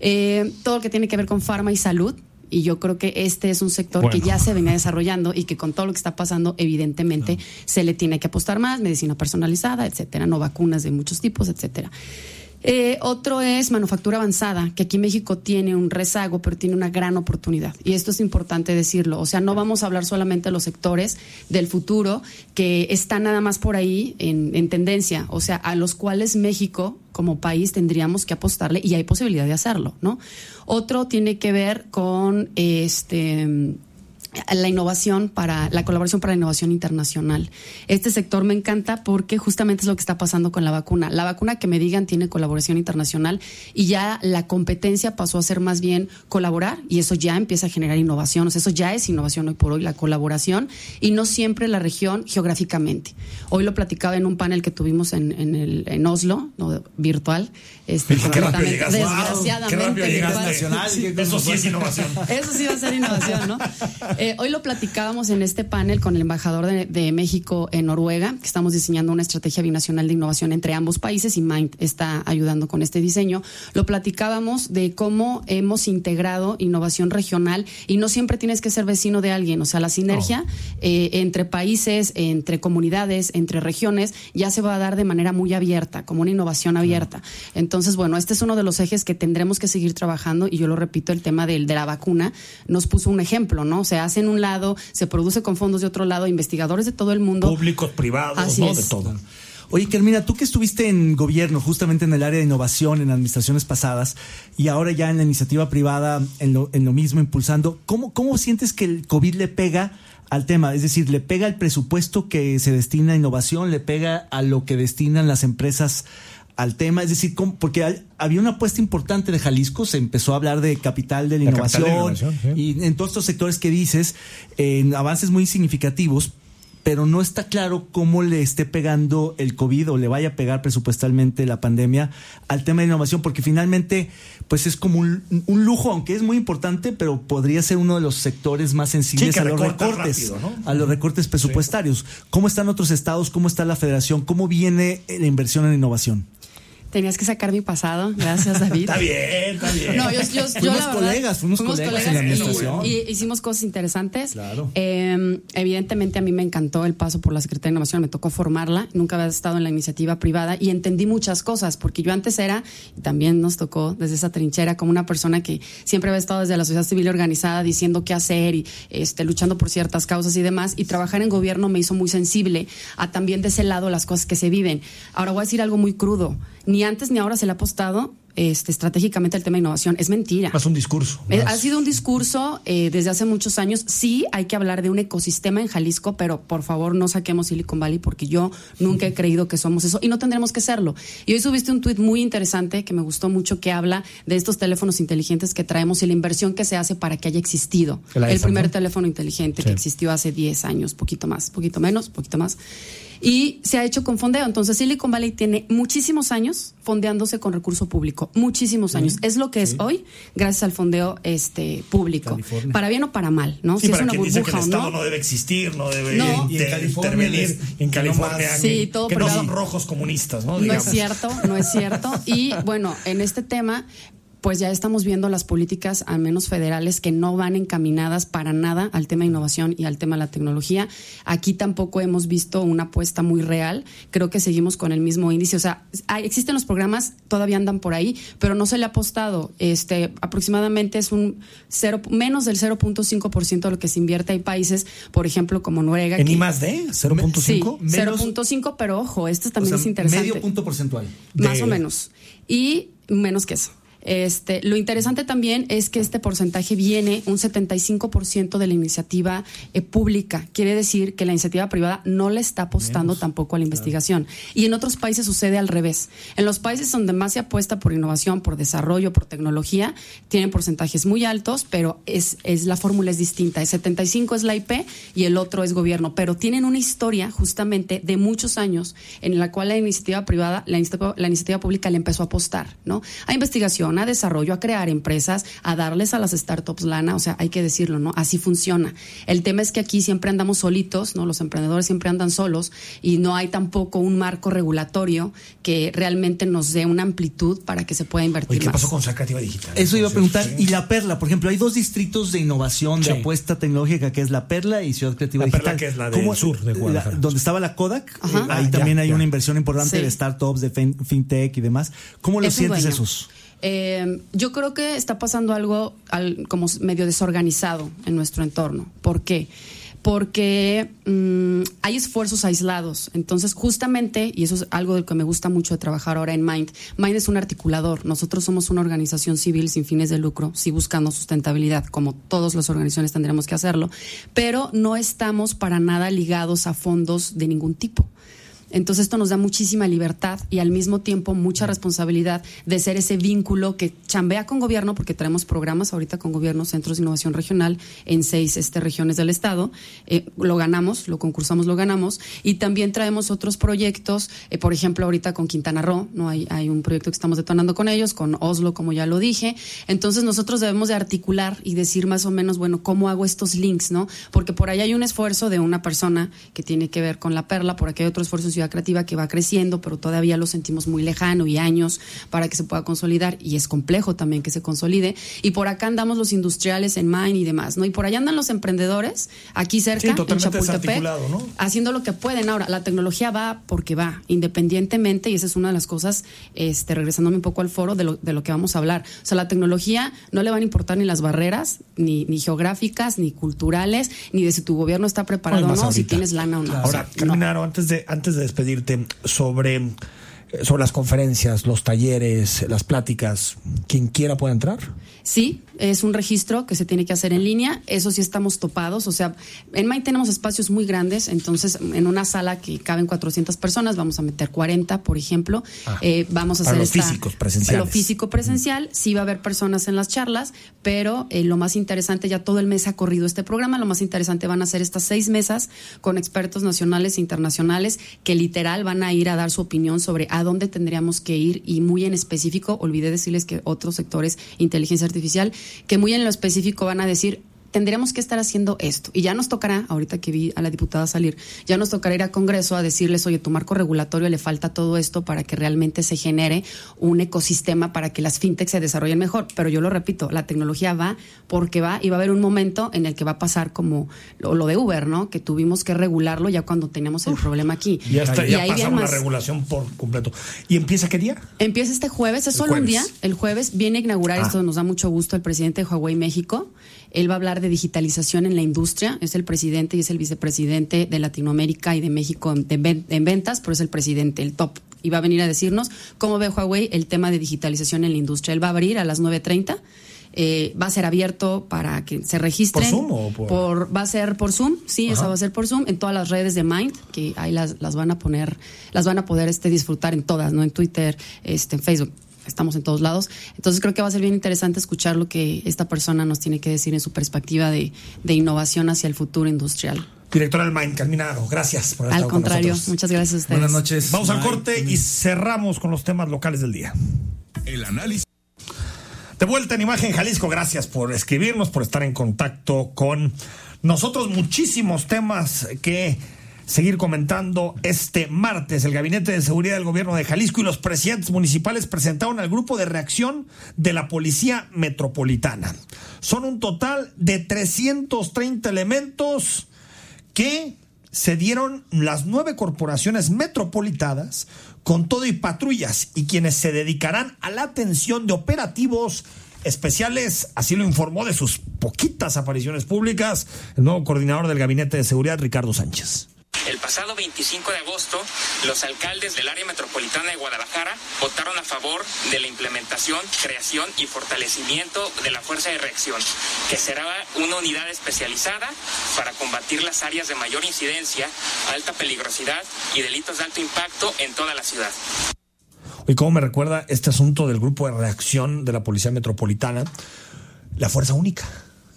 Eh, todo lo que tiene que ver con farma y salud, y yo creo que este es un sector
Bueno.
que ya se venía desarrollando y que con todo lo que está pasando, evidentemente, se le tiene que apostar más, medicina personalizada, etcétera, no vacunas de muchos tipos, etcétera. Eh, otro es manufactura avanzada, que aquí México tiene un rezago, pero tiene una gran oportunidad. Y esto es importante decirlo. O sea, no vamos a hablar solamente de los sectores del futuro que están nada más por ahí en, en tendencia, o sea, a los cuales México como país tendríamos que apostarle y hay posibilidad de hacerlo, ¿no? Otro tiene que ver con este la innovación para la colaboración para la innovación internacional. Este sector me encanta porque justamente es lo que está pasando con la vacuna. La vacuna que me digan tiene colaboración internacional y ya la competencia pasó a ser más bien colaborar y eso ya empieza a generar innovación. O sea, eso ya es innovación hoy por hoy, la colaboración y no siempre la región geográficamente. Hoy lo platicaba en un panel que tuvimos en, en, el, en Oslo, no, virtual. Este,
qué rápido llegaste.
desgraciadamente.
Qué rápido
virtual.
Sí, eso sí es innovación.
Eso sí va a ser innovación, ¿no? Eh, hoy lo platicábamos en este panel con el embajador de, de, México en Noruega, que estamos diseñando una estrategia binacional de innovación entre ambos países y Mind está ayudando con este diseño. Lo platicábamos de cómo hemos integrado innovación regional y no siempre tienes que ser vecino de alguien, o sea, la sinergia oh. eh, entre países, entre comunidades, entre regiones, ya se va a dar de manera muy abierta, como una innovación abierta. Entonces, bueno, este es uno de los ejes que tendremos que seguir trabajando y yo lo repito, el tema del, de la vacuna nos puso un ejemplo, ¿no? Se hace en un lado, se produce con fondos de otro lado, investigadores de todo el mundo.
Públicos, privados, Así ¿no? Es. De todo.
Oye, Carmina, tú que estuviste en gobierno, justamente en el área de innovación, en administraciones pasadas, y ahora ya en la iniciativa privada, en lo, en lo mismo, impulsando, ¿cómo, ¿cómo sientes que el COVID le pega al tema? Es decir, ¿le pega el presupuesto que se destina a innovación? ¿Le pega a lo que destinan las empresas al tema? Es decir, porque hay, había una apuesta importante de Jalisco, se empezó a hablar de capital de la, la innovación, de la innovación sí. y en todos estos sectores que dices, en avances muy significativos, pero no está claro cómo le esté pegando el COVID o le vaya a pegar presupuestalmente la pandemia al tema de innovación, porque finalmente, pues es como un, un lujo, aunque es muy importante, pero podría ser uno de los sectores más sensibles
sí,
a los recortes,
rápido, ¿no?
a los recortes presupuestarios. Sí. ¿Cómo están otros estados? ¿Cómo está la federación? ¿Cómo viene la inversión en innovación?
Tenías que sacar mi pasado. Gracias, David.
está bien, está bien.
No, yo, yo,
fuimos
yo la
colegas, fuimos, fuimos colegas, colegas, en la administración.
Y, y, hicimos cosas interesantes.
Claro.
Eh, evidentemente, a mí me encantó el paso por la Secretaría de Innovación. Me tocó formarla. Nunca había estado en la iniciativa privada y entendí muchas cosas, porque yo antes era, y también nos tocó desde esa trinchera, como una persona que siempre había estado desde la sociedad civil organizada diciendo qué hacer y este, luchando por ciertas causas y demás. Y trabajar en gobierno me hizo muy sensible a también de ese lado las cosas que se viven. Ahora voy a decir algo muy crudo ni antes ni ahora se le ha apostado este, estratégicamente al tema de innovación. Es mentira.
Más un discurso.
Más. Ha sido un discurso eh, desde hace muchos años. Sí, hay que hablar de un ecosistema en Jalisco, pero por favor no saquemos Silicon Valley porque yo nunca he creído que somos eso y no tendremos que serlo. Y hoy subiste un tuit muy interesante que me gustó mucho que habla de estos teléfonos inteligentes que traemos y la inversión que se hace para que haya existido el, el primer ¿no? teléfono inteligente sí. que existió hace 10 años, poquito más, poquito menos, poquito más y se ha hecho con fondeo. Entonces Silicon Valley tiene muchísimos años fondeándose con recurso público, muchísimos años. Sí, es lo que es sí. hoy gracias al fondeo este público, California. para bien o para mal, ¿no?
Sí,
si
para
es una
quien
burbuja
dice que el Estado
no.
no debe existir, no debe
No.
California
intervenir en California,
Sí,
que,
todo
que no son rojos comunistas, ¿no?
No
Digamos.
es cierto, no es cierto. Y bueno, en este tema, pues ya estamos viendo las políticas, al menos federales, que no van encaminadas para nada al tema de innovación y al tema de la tecnología. Aquí tampoco hemos visto una apuesta muy real. Creo que seguimos con el mismo índice. O sea, hay- existen los programas, todavía andan por ahí, pero no se le ha apostado. Este, aproximadamente es un cero, menos del 0.5% de lo que se invierte. Hay países, por ejemplo, como Noruega.
En I más D, 0.5.
Sí,
Menos-
0.5, pero ojo, esto también
O sea,
es interesante.
Medio punto porcentual.
Más
de-
o menos. Y menos que eso. Este, lo interesante también es que este porcentaje viene un 75% de la iniciativa eh, pública. Quiere decir que la iniciativa privada no le está apostando tampoco a la investigación. Y en otros países sucede al revés. En los países donde más se apuesta por innovación, por desarrollo, por tecnología, tienen porcentajes muy altos, pero es, es la fórmula es distinta. El 75 es la IP y el otro es gobierno, pero tienen una historia justamente de muchos años en la cual la iniciativa privada, la iniciativa, la iniciativa pública le empezó a apostar, ¿no? A investigación, a desarrollo, a crear empresas, a darles a las startups lana, o sea, hay que decirlo, ¿no? Así funciona. El tema es que aquí siempre andamos solitos, ¿no? Los emprendedores siempre andan solos y no hay tampoco un marco regulatorio que realmente nos dé una amplitud para que se pueda invertir
Oye, ¿qué
más.
pasó con Ser Creativa Digital?
Eso iba a preguntar.
sí.
Y la Perla, por ejemplo, hay dos distritos de innovación, de
Sí.
apuesta tecnológica, que es la Perla y Ciudad Creativa
La Perla,
Digital.
que es la del
¿Cómo-
sur de Guadalajara.
la- donde estaba la Kodak,
Ajá.
eh, ahí
Ah, ya,
también hay
ya.
una inversión importante
Sí.
de startups, de fin- fintech y demás. ¿Cómo lo
Es
sientes esos?
Eh, yo creo que está pasando algo al- como medio desorganizado en nuestro entorno. ¿Por qué? porque mm, hay esfuerzos aislados. Entonces, justamente, y eso es algo del que me gusta mucho trabajar ahora en Mind, Mind es un articulador. Nosotros somos una organización civil sin fines de lucro, sí buscando sustentabilidad, como todas las organizaciones tendremos que hacerlo, pero no estamos para nada ligados a fondos de ningún tipo. Entonces esto nos da muchísima libertad y al mismo tiempo mucha responsabilidad de ser ese vínculo que chambea con gobierno, porque traemos programas ahorita con gobierno, centros de innovación regional en seis este, regiones del estado. Eh, lo ganamos, lo concursamos, lo ganamos. Y también traemos otros proyectos, eh, por ejemplo, ahorita con Quintana Roo, ¿no? Hay, hay un proyecto que estamos detonando con ellos, con Oslo, como ya lo dije. Entonces nosotros debemos de articular y decir más o menos, bueno, ¿cómo hago estos links, no? Porque por ahí hay un esfuerzo de una persona que tiene que ver con la perla, por aquí hay otro esfuerzo Ciudad Creativa que va creciendo, pero todavía lo sentimos muy lejano y años para que se pueda consolidar y es complejo también que se consolide. Y por acá andamos los industriales en Mine y demás, ¿no? Y por allá andan los emprendedores, aquí cerca, en Chapultepec, ¿no? haciendo lo que pueden. Ahora, la tecnología va porque va, independientemente, y esa es una de las cosas, este, regresándome un poco al foro de lo, de lo que vamos a hablar. O sea, la tecnología no le van a importar ni las barreras, ni, ni geográficas, ni culturales, ni de si tu gobierno está preparado o no, si tienes lana o no.
Ahora, antes de, antes de despedirte, sobre, sobre las conferencias, los talleres, las pláticas, quien quiera puede entrar.
Sí, es un registro que se tiene que hacer en línea. Eso sí estamos topados. O sea, en MAI tenemos espacios muy grandes. Entonces, en una sala que caben 400 personas, vamos a meter 40, por ejemplo.
Ah,
Eh, vamos a
para
hacer
los
esta-
físicos presenciales.
Lo físico presencial. Sí va a haber personas en las charlas, pero eh, lo más interesante, ya todo el mes ha corrido este programa. Lo más interesante van a ser estas seis mesas con expertos nacionales e internacionales que literal van a ir a dar su opinión sobre a dónde tendríamos que ir y muy en específico, olvidé decirles que otros sectores, inteligencia artificial, que muy en lo específico van a decir tendríamos que estar haciendo esto. Y ya nos tocará, ahorita que vi a la diputada salir, ya nos tocará ir a Congreso a decirles, oye, tu marco regulatorio le falta todo esto para que realmente se genere un ecosistema para que las fintechs se desarrollen mejor. Pero yo lo repito, la tecnología va porque va y va a haber un momento en el que va a pasar como lo, lo de Uber, ¿no? Que tuvimos que regularlo ya cuando teníamos el problema aquí.
Ya, está,
y
ya
ahí
la
más-
regulación por completo. ¿Y empieza qué día?
Empieza este jueves, es
El
solo un día. El jueves viene a inaugurar,
Ah.
esto nos da mucho gusto, el presidente de Huawei México. Él va a hablar de digitalización en la industria. Es el presidente y es el vicepresidente de Latinoamérica y de México en, ventas, pero es el presidente, el top. Y va a venir a decirnos cómo ve Huawei el tema de digitalización en la industria. Él va a abrir a las 9.30. Eh, va a ser abierto para que se registren.
¿Por Zoom o por-
va a ser por Zoom, sí, esa
Ajá.
va a ser por Zoom, en todas las redes de Mind, que ahí las, las van a poner, las van a poder este, disfrutar en todas, ¿no? En Twitter, este, en Facebook. Estamos en todos lados. Entonces creo que va a ser bien interesante escuchar lo que esta persona nos tiene que decir en su perspectiva de, de innovación hacia el futuro industrial.
Directora del MIND, gracias por haber
Al
con
contrario, muchas gracias a ustedes.
Buenas noches.
Vamos al corte y cerramos con los temas locales del día.
El análisis.
De vuelta en Imagen Jalisco, gracias por escribirnos, por estar en contacto con nosotros. Muchísimos temas que seguir comentando este martes. El Gabinete de Seguridad del Gobierno de Jalisco y los presidentes municipales presentaron al grupo de reacción de la Policía Metropolitana. Son un total de 330 elementos que se dieron las nueve corporaciones metropolitanas con todo y patrullas y quienes se dedicarán a la atención de operativos especiales, así lo informó de sus poquitas apariciones públicas el nuevo coordinador del Gabinete de Seguridad, Ricardo Sánchez.
El pasado 25 de agosto, los alcaldes del área metropolitana de Guadalajara votaron a favor de la implementación, creación y fortalecimiento de la Fuerza de Reacción, que será una unidad especializada para combatir las áreas de mayor incidencia, alta peligrosidad y delitos de alto impacto en toda la ciudad.
Y cómo me recuerda este asunto del grupo de reacción de la Policía Metropolitana, la Fuerza Única.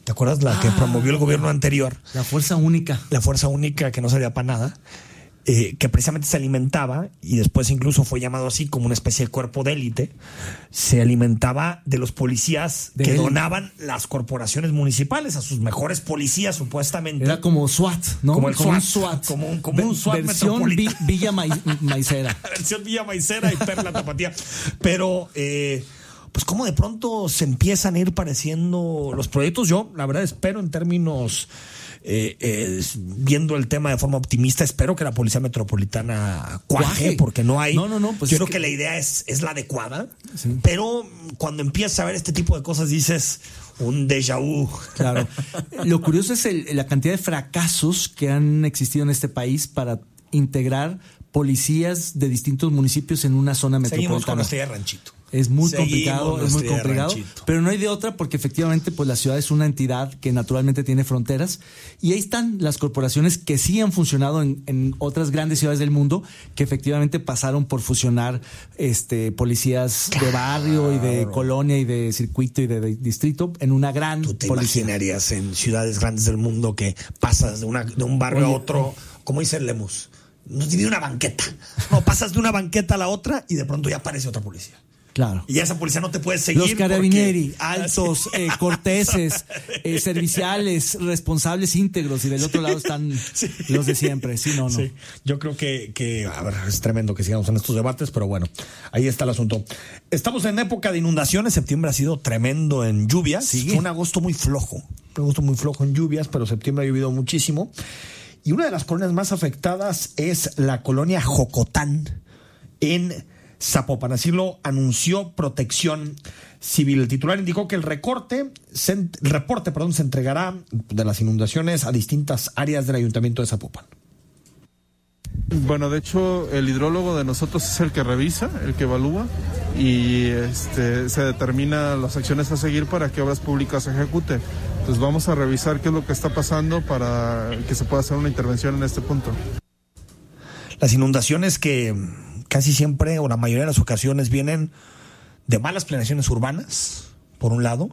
¿Te acuerdas la que
Ah.
promovió el gobierno anterior?
La fuerza única.
la fuerza única que no servía para nada, eh, que precisamente se alimentaba, y después incluso fue llamado así como una especie de cuerpo de élite, se alimentaba de los policías
De
que
élite.
donaban las corporaciones municipales a sus mejores policías, supuestamente.
Era como SWAT, ¿no?
Como el
un
SWAT,
SWAT.
como un- como un SWAT
Versión Villa Mai- Maicera.
versión Villa Maicera y Perla Tapatía. Pero, eh, pues, como de pronto se empiezan a ir pareciendo los proyectos. Yo, la verdad, espero en términos eh, eh, viendo el tema de forma optimista, espero que la Policía Metropolitana cuaje,
Cuaje.
porque no hay.
No, no, no, pues
yo creo
que-
que... la idea es, es la adecuada, pero cuando empiezas a ver este tipo de cosas dices un déjà vu.
Claro. Lo curioso es el- la cantidad de fracasos que han existido en este país para integrar policías de distintos municipios en una zona
Seguimos con
metropolitana.
nuestra idea de ranchito.
Es muy
Seguimos
complicado, es muy complicado,
ranchito.
pero no hay de otra porque efectivamente pues la ciudad es una entidad que naturalmente tiene fronteras y ahí están las corporaciones que sí han funcionado en, en otras grandes ciudades del mundo que efectivamente pasaron por fusionar este policías de barrio y de colonia y de circuito y de, de distrito en una gran
¿Tú te
policía.
imaginarías en ciudades grandes del mundo que pasas de, una, de un barrio a otro, como dice Lemus, nos divide una banqueta. No, pasas de una banqueta a la otra y de pronto ya aparece otra policía.
Claro.
Y esa policía no te puede seguir.
Los carabinieri,
porque-
altos, eh, corteses, eh, serviciales, responsables íntegros y del otro lado están
Sí.
los de siempre. Sí, no, no.
Sí, yo creo que, que, a ver, es tremendo que sigamos en estos debates, pero bueno, ahí está el asunto. Estamos en época de inundaciones, septiembre ha sido tremendo en lluvias. Fue un agosto muy flojo, un agosto muy flojo en lluvias, pero septiembre ha llovido muchísimo. Y una de las colonias más afectadas es la colonia Jocotán en Zapopan. Así lo anunció Protección Civil. El titular indicó que el recorte, se el reporte, perdón, se entregará de las inundaciones a distintas áreas del ayuntamiento de Zapopan.
Bueno, de hecho, el hidrólogo de nosotros es el que revisa, el que evalúa y este, se determina las acciones a seguir para que obras públicas se ejecute. Entonces vamos a revisar qué es lo que está pasando para que se pueda hacer una intervención en este punto.
Las inundaciones que casi siempre o la mayoría de las ocasiones vienen de malas planeaciones urbanas, por un lado,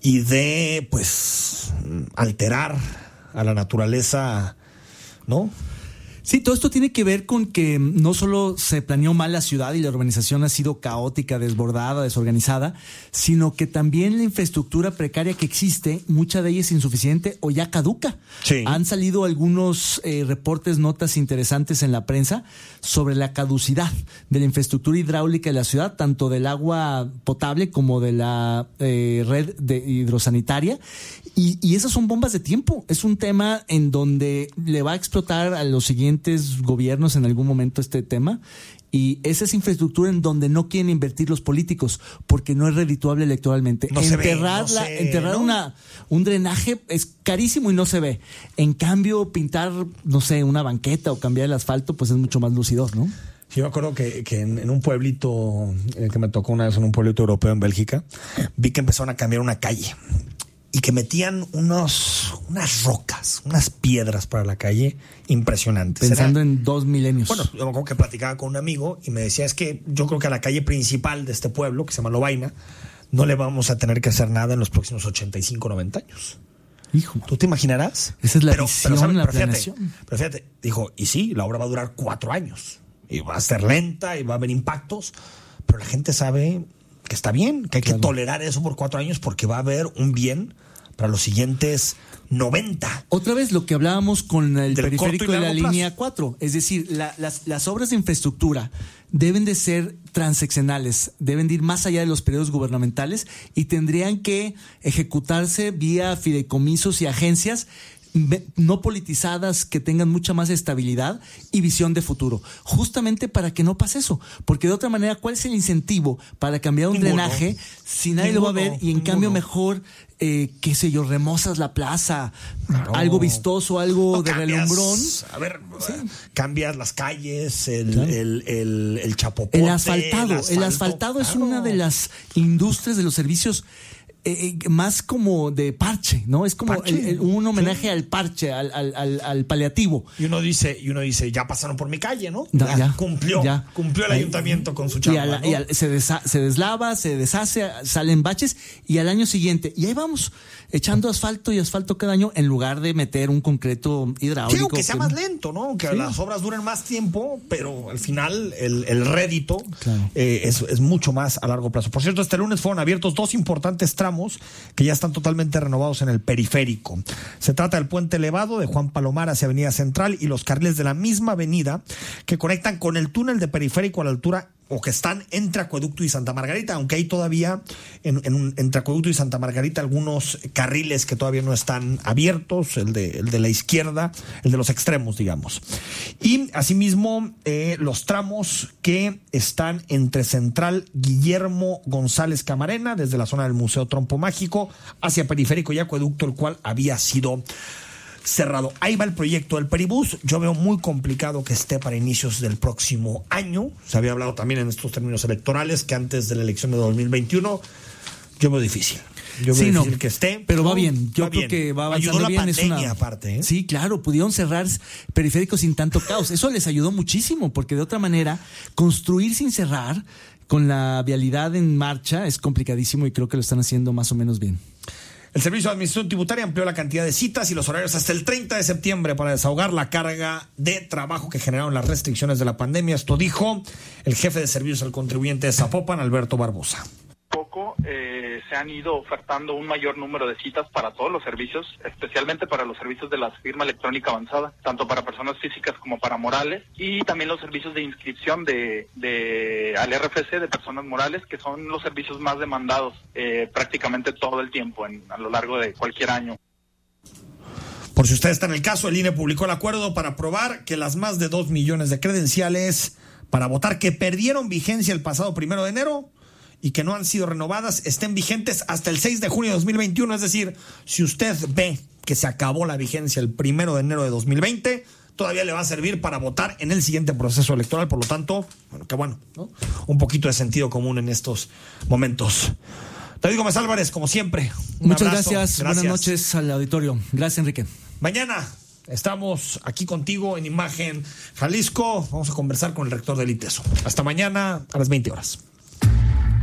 y de pues alterar a la naturaleza, ¿no?
Sí, todo esto tiene que ver con que no solo se planeó mal la ciudad y la urbanización ha sido caótica, desbordada, desorganizada, sino que también la infraestructura precaria que existe, mucha de ella es insuficiente o ya caduca.
Sí.
Han salido algunos eh, reportes, notas interesantes en la prensa sobre la caducidad de la infraestructura hidráulica de la ciudad, tanto del agua potable como de la eh, red de hidrosanitaria. Y, y esas son bombas de tiempo. Es un tema en donde le va a explotar a los siguientes gobiernos en algún momento este tema. Y esa es infraestructura en donde no quieren invertir los políticos porque no es redituable electoralmente.
No se ve,
enterrar
no
la-
se-
enterrar
¿no?
una, un drenaje es carísimo y no se ve. En cambio, pintar, no sé, una banqueta o cambiar el asfalto, pues es mucho más lucidor, ¿no?
Yo me acuerdo que, que en, en un pueblito que me tocó una vez en un pueblito europeo en Bélgica, vi que empezaron a cambiar una calle y que metían unos, unas rocas, unas piedras para la calle impresionantes.
Pensando
Era-
en dos milenios.
Bueno, yo me acuerdo que platicaba con un amigo y me decía, es que yo creo que a la calle principal de este pueblo, que se llama Lobaina, no le vamos a tener que hacer nada en los próximos 85, 90 años.
Hijo.
¿Tú te imaginarás?
Esa es la visión,
¿sabes?
la
Pero fíjate, pero fíjate, dijo, y sí, la obra va a durar cuatro años. Y va a ser lenta y va a haber impactos, pero la gente sabe que está bien, que hay que tolerar eso por cuatro años porque va a haber un bien para los siguientes 90.
Otra vez lo que hablábamos con el
Del
periférico de la
plazo.
línea 4. Es decir, la- las, las obras de infraestructura deben de ser transeccionales, deben de ir más allá de los periodos gubernamentales y tendrían que ejecutarse vía fideicomisos y agencias no politizadas que tengan mucha más estabilidad y visión de futuro, justamente para que no pase eso, porque de otra manera, ¿cuál es el incentivo para cambiar un
Ninguno.
drenaje si nadie lo va a ver y en cambio mejor, eh, qué sé yo, remozas la plaza, algo vistoso, algo
No,
de
cambias,
relumbrón?
A ver, cambias las calles, el, el, el, el chapopote.
El asfaltado, el
asfalto,
asfaltado es
claro.
una de las industrias de los servicios eh, eh, más como de parche, ¿no? Es como
Parche,
el- el- un homenaje al parche, al, al- al- al paliativo.
Y uno dice, y uno dice, ya pasaron por mi calle, ¿no?
Ya, ya,
cumplió,
ya.
cumplió el ayuntamiento con su
Y,
chamba.
y al- se, desa- se deslava, se deshace, salen baches y al año siguiente, y ahí vamos, echando asfalto y asfalto cada año en lugar de meter un concreto hidráulico.
que sea más lento, ¿no? Que
Sí.
las obras duren más tiempo, pero al final el, el rédito
Claro.
eh, es, es mucho más a largo plazo. Por cierto, este lunes fueron abiertos dos importantes tramos que ya están totalmente renovados en el periférico. Se trata del puente elevado de Juan Palomar hacia Avenida Central y los carriles de la misma avenida que conectan con el túnel de periférico a la altura o que están entre Acueducto y Santa Margarita, aunque hay todavía en, en, entre Acueducto y Santa Margarita algunos carriles que todavía no están abiertos, el de, el de la izquierda, el de los extremos, digamos. Y asimismo eh, los tramos que están entre Central Guillermo González Camarena, desde la zona del Museo Trompo Mágico, hacia Periférico y Acueducto, el cual había sido cerrado. Ahí va el proyecto del Peribús. Yo veo muy complicado que esté para inicios del próximo año. Se había hablado también en estos términos electorales que antes de la elección de 2021. Yo veo difícil. Yo veo
Sí, no,
difícil que esté.
pero va bien. Yo
Va
creo
bien.
que va
Ayudó
avanzando
la
bien. es una-
aparte. ¿eh?
Sí, claro, pudieron cerrar periféricos sin tanto caos. Eso les ayudó muchísimo, porque de otra manera, construir sin cerrar, con la vialidad en marcha, es complicadísimo y creo que lo están haciendo más o menos bien.
El Servicio de Administración Tributaria amplió la cantidad de citas y los horarios hasta el 30 de septiembre para desahogar la carga de trabajo que generaron las restricciones de la pandemia. Esto dijo el jefe de servicios al contribuyente de Zapopan, Alberto Barbosa.
Eh, se han ido ofertando un mayor número de citas para todos los servicios, especialmente para los servicios de la firma electrónica avanzada, tanto para personas físicas como para morales, y también los servicios de inscripción de, de al RFC de personas morales, que son los servicios más demandados eh, prácticamente todo el tiempo en- a lo largo de cualquier año.
Por si usted está en el caso, el INE publicó el acuerdo para aprobar que las más de dos millones de credenciales para votar que perdieron vigencia el pasado primero de enero y que no han sido renovadas estén vigentes hasta el 6 de junio de 2021. Es decir, si usted ve que se acabó la vigencia el primero de enero de 2020, todavía le va a servir para votar en el siguiente proceso electoral. Por lo tanto, bueno, qué bueno, ¿no? Un poquito de sentido común en estos momentos. David Gómez Álvarez, como siempre. un
Muchas
abrazo.
gracias. Buenas noches al auditorio. Gracias, Enrique.
Mañana estamos aquí contigo en Imagen Jalisco. Vamos a conversar con el rector del ITESO. Hasta mañana a las 20 horas.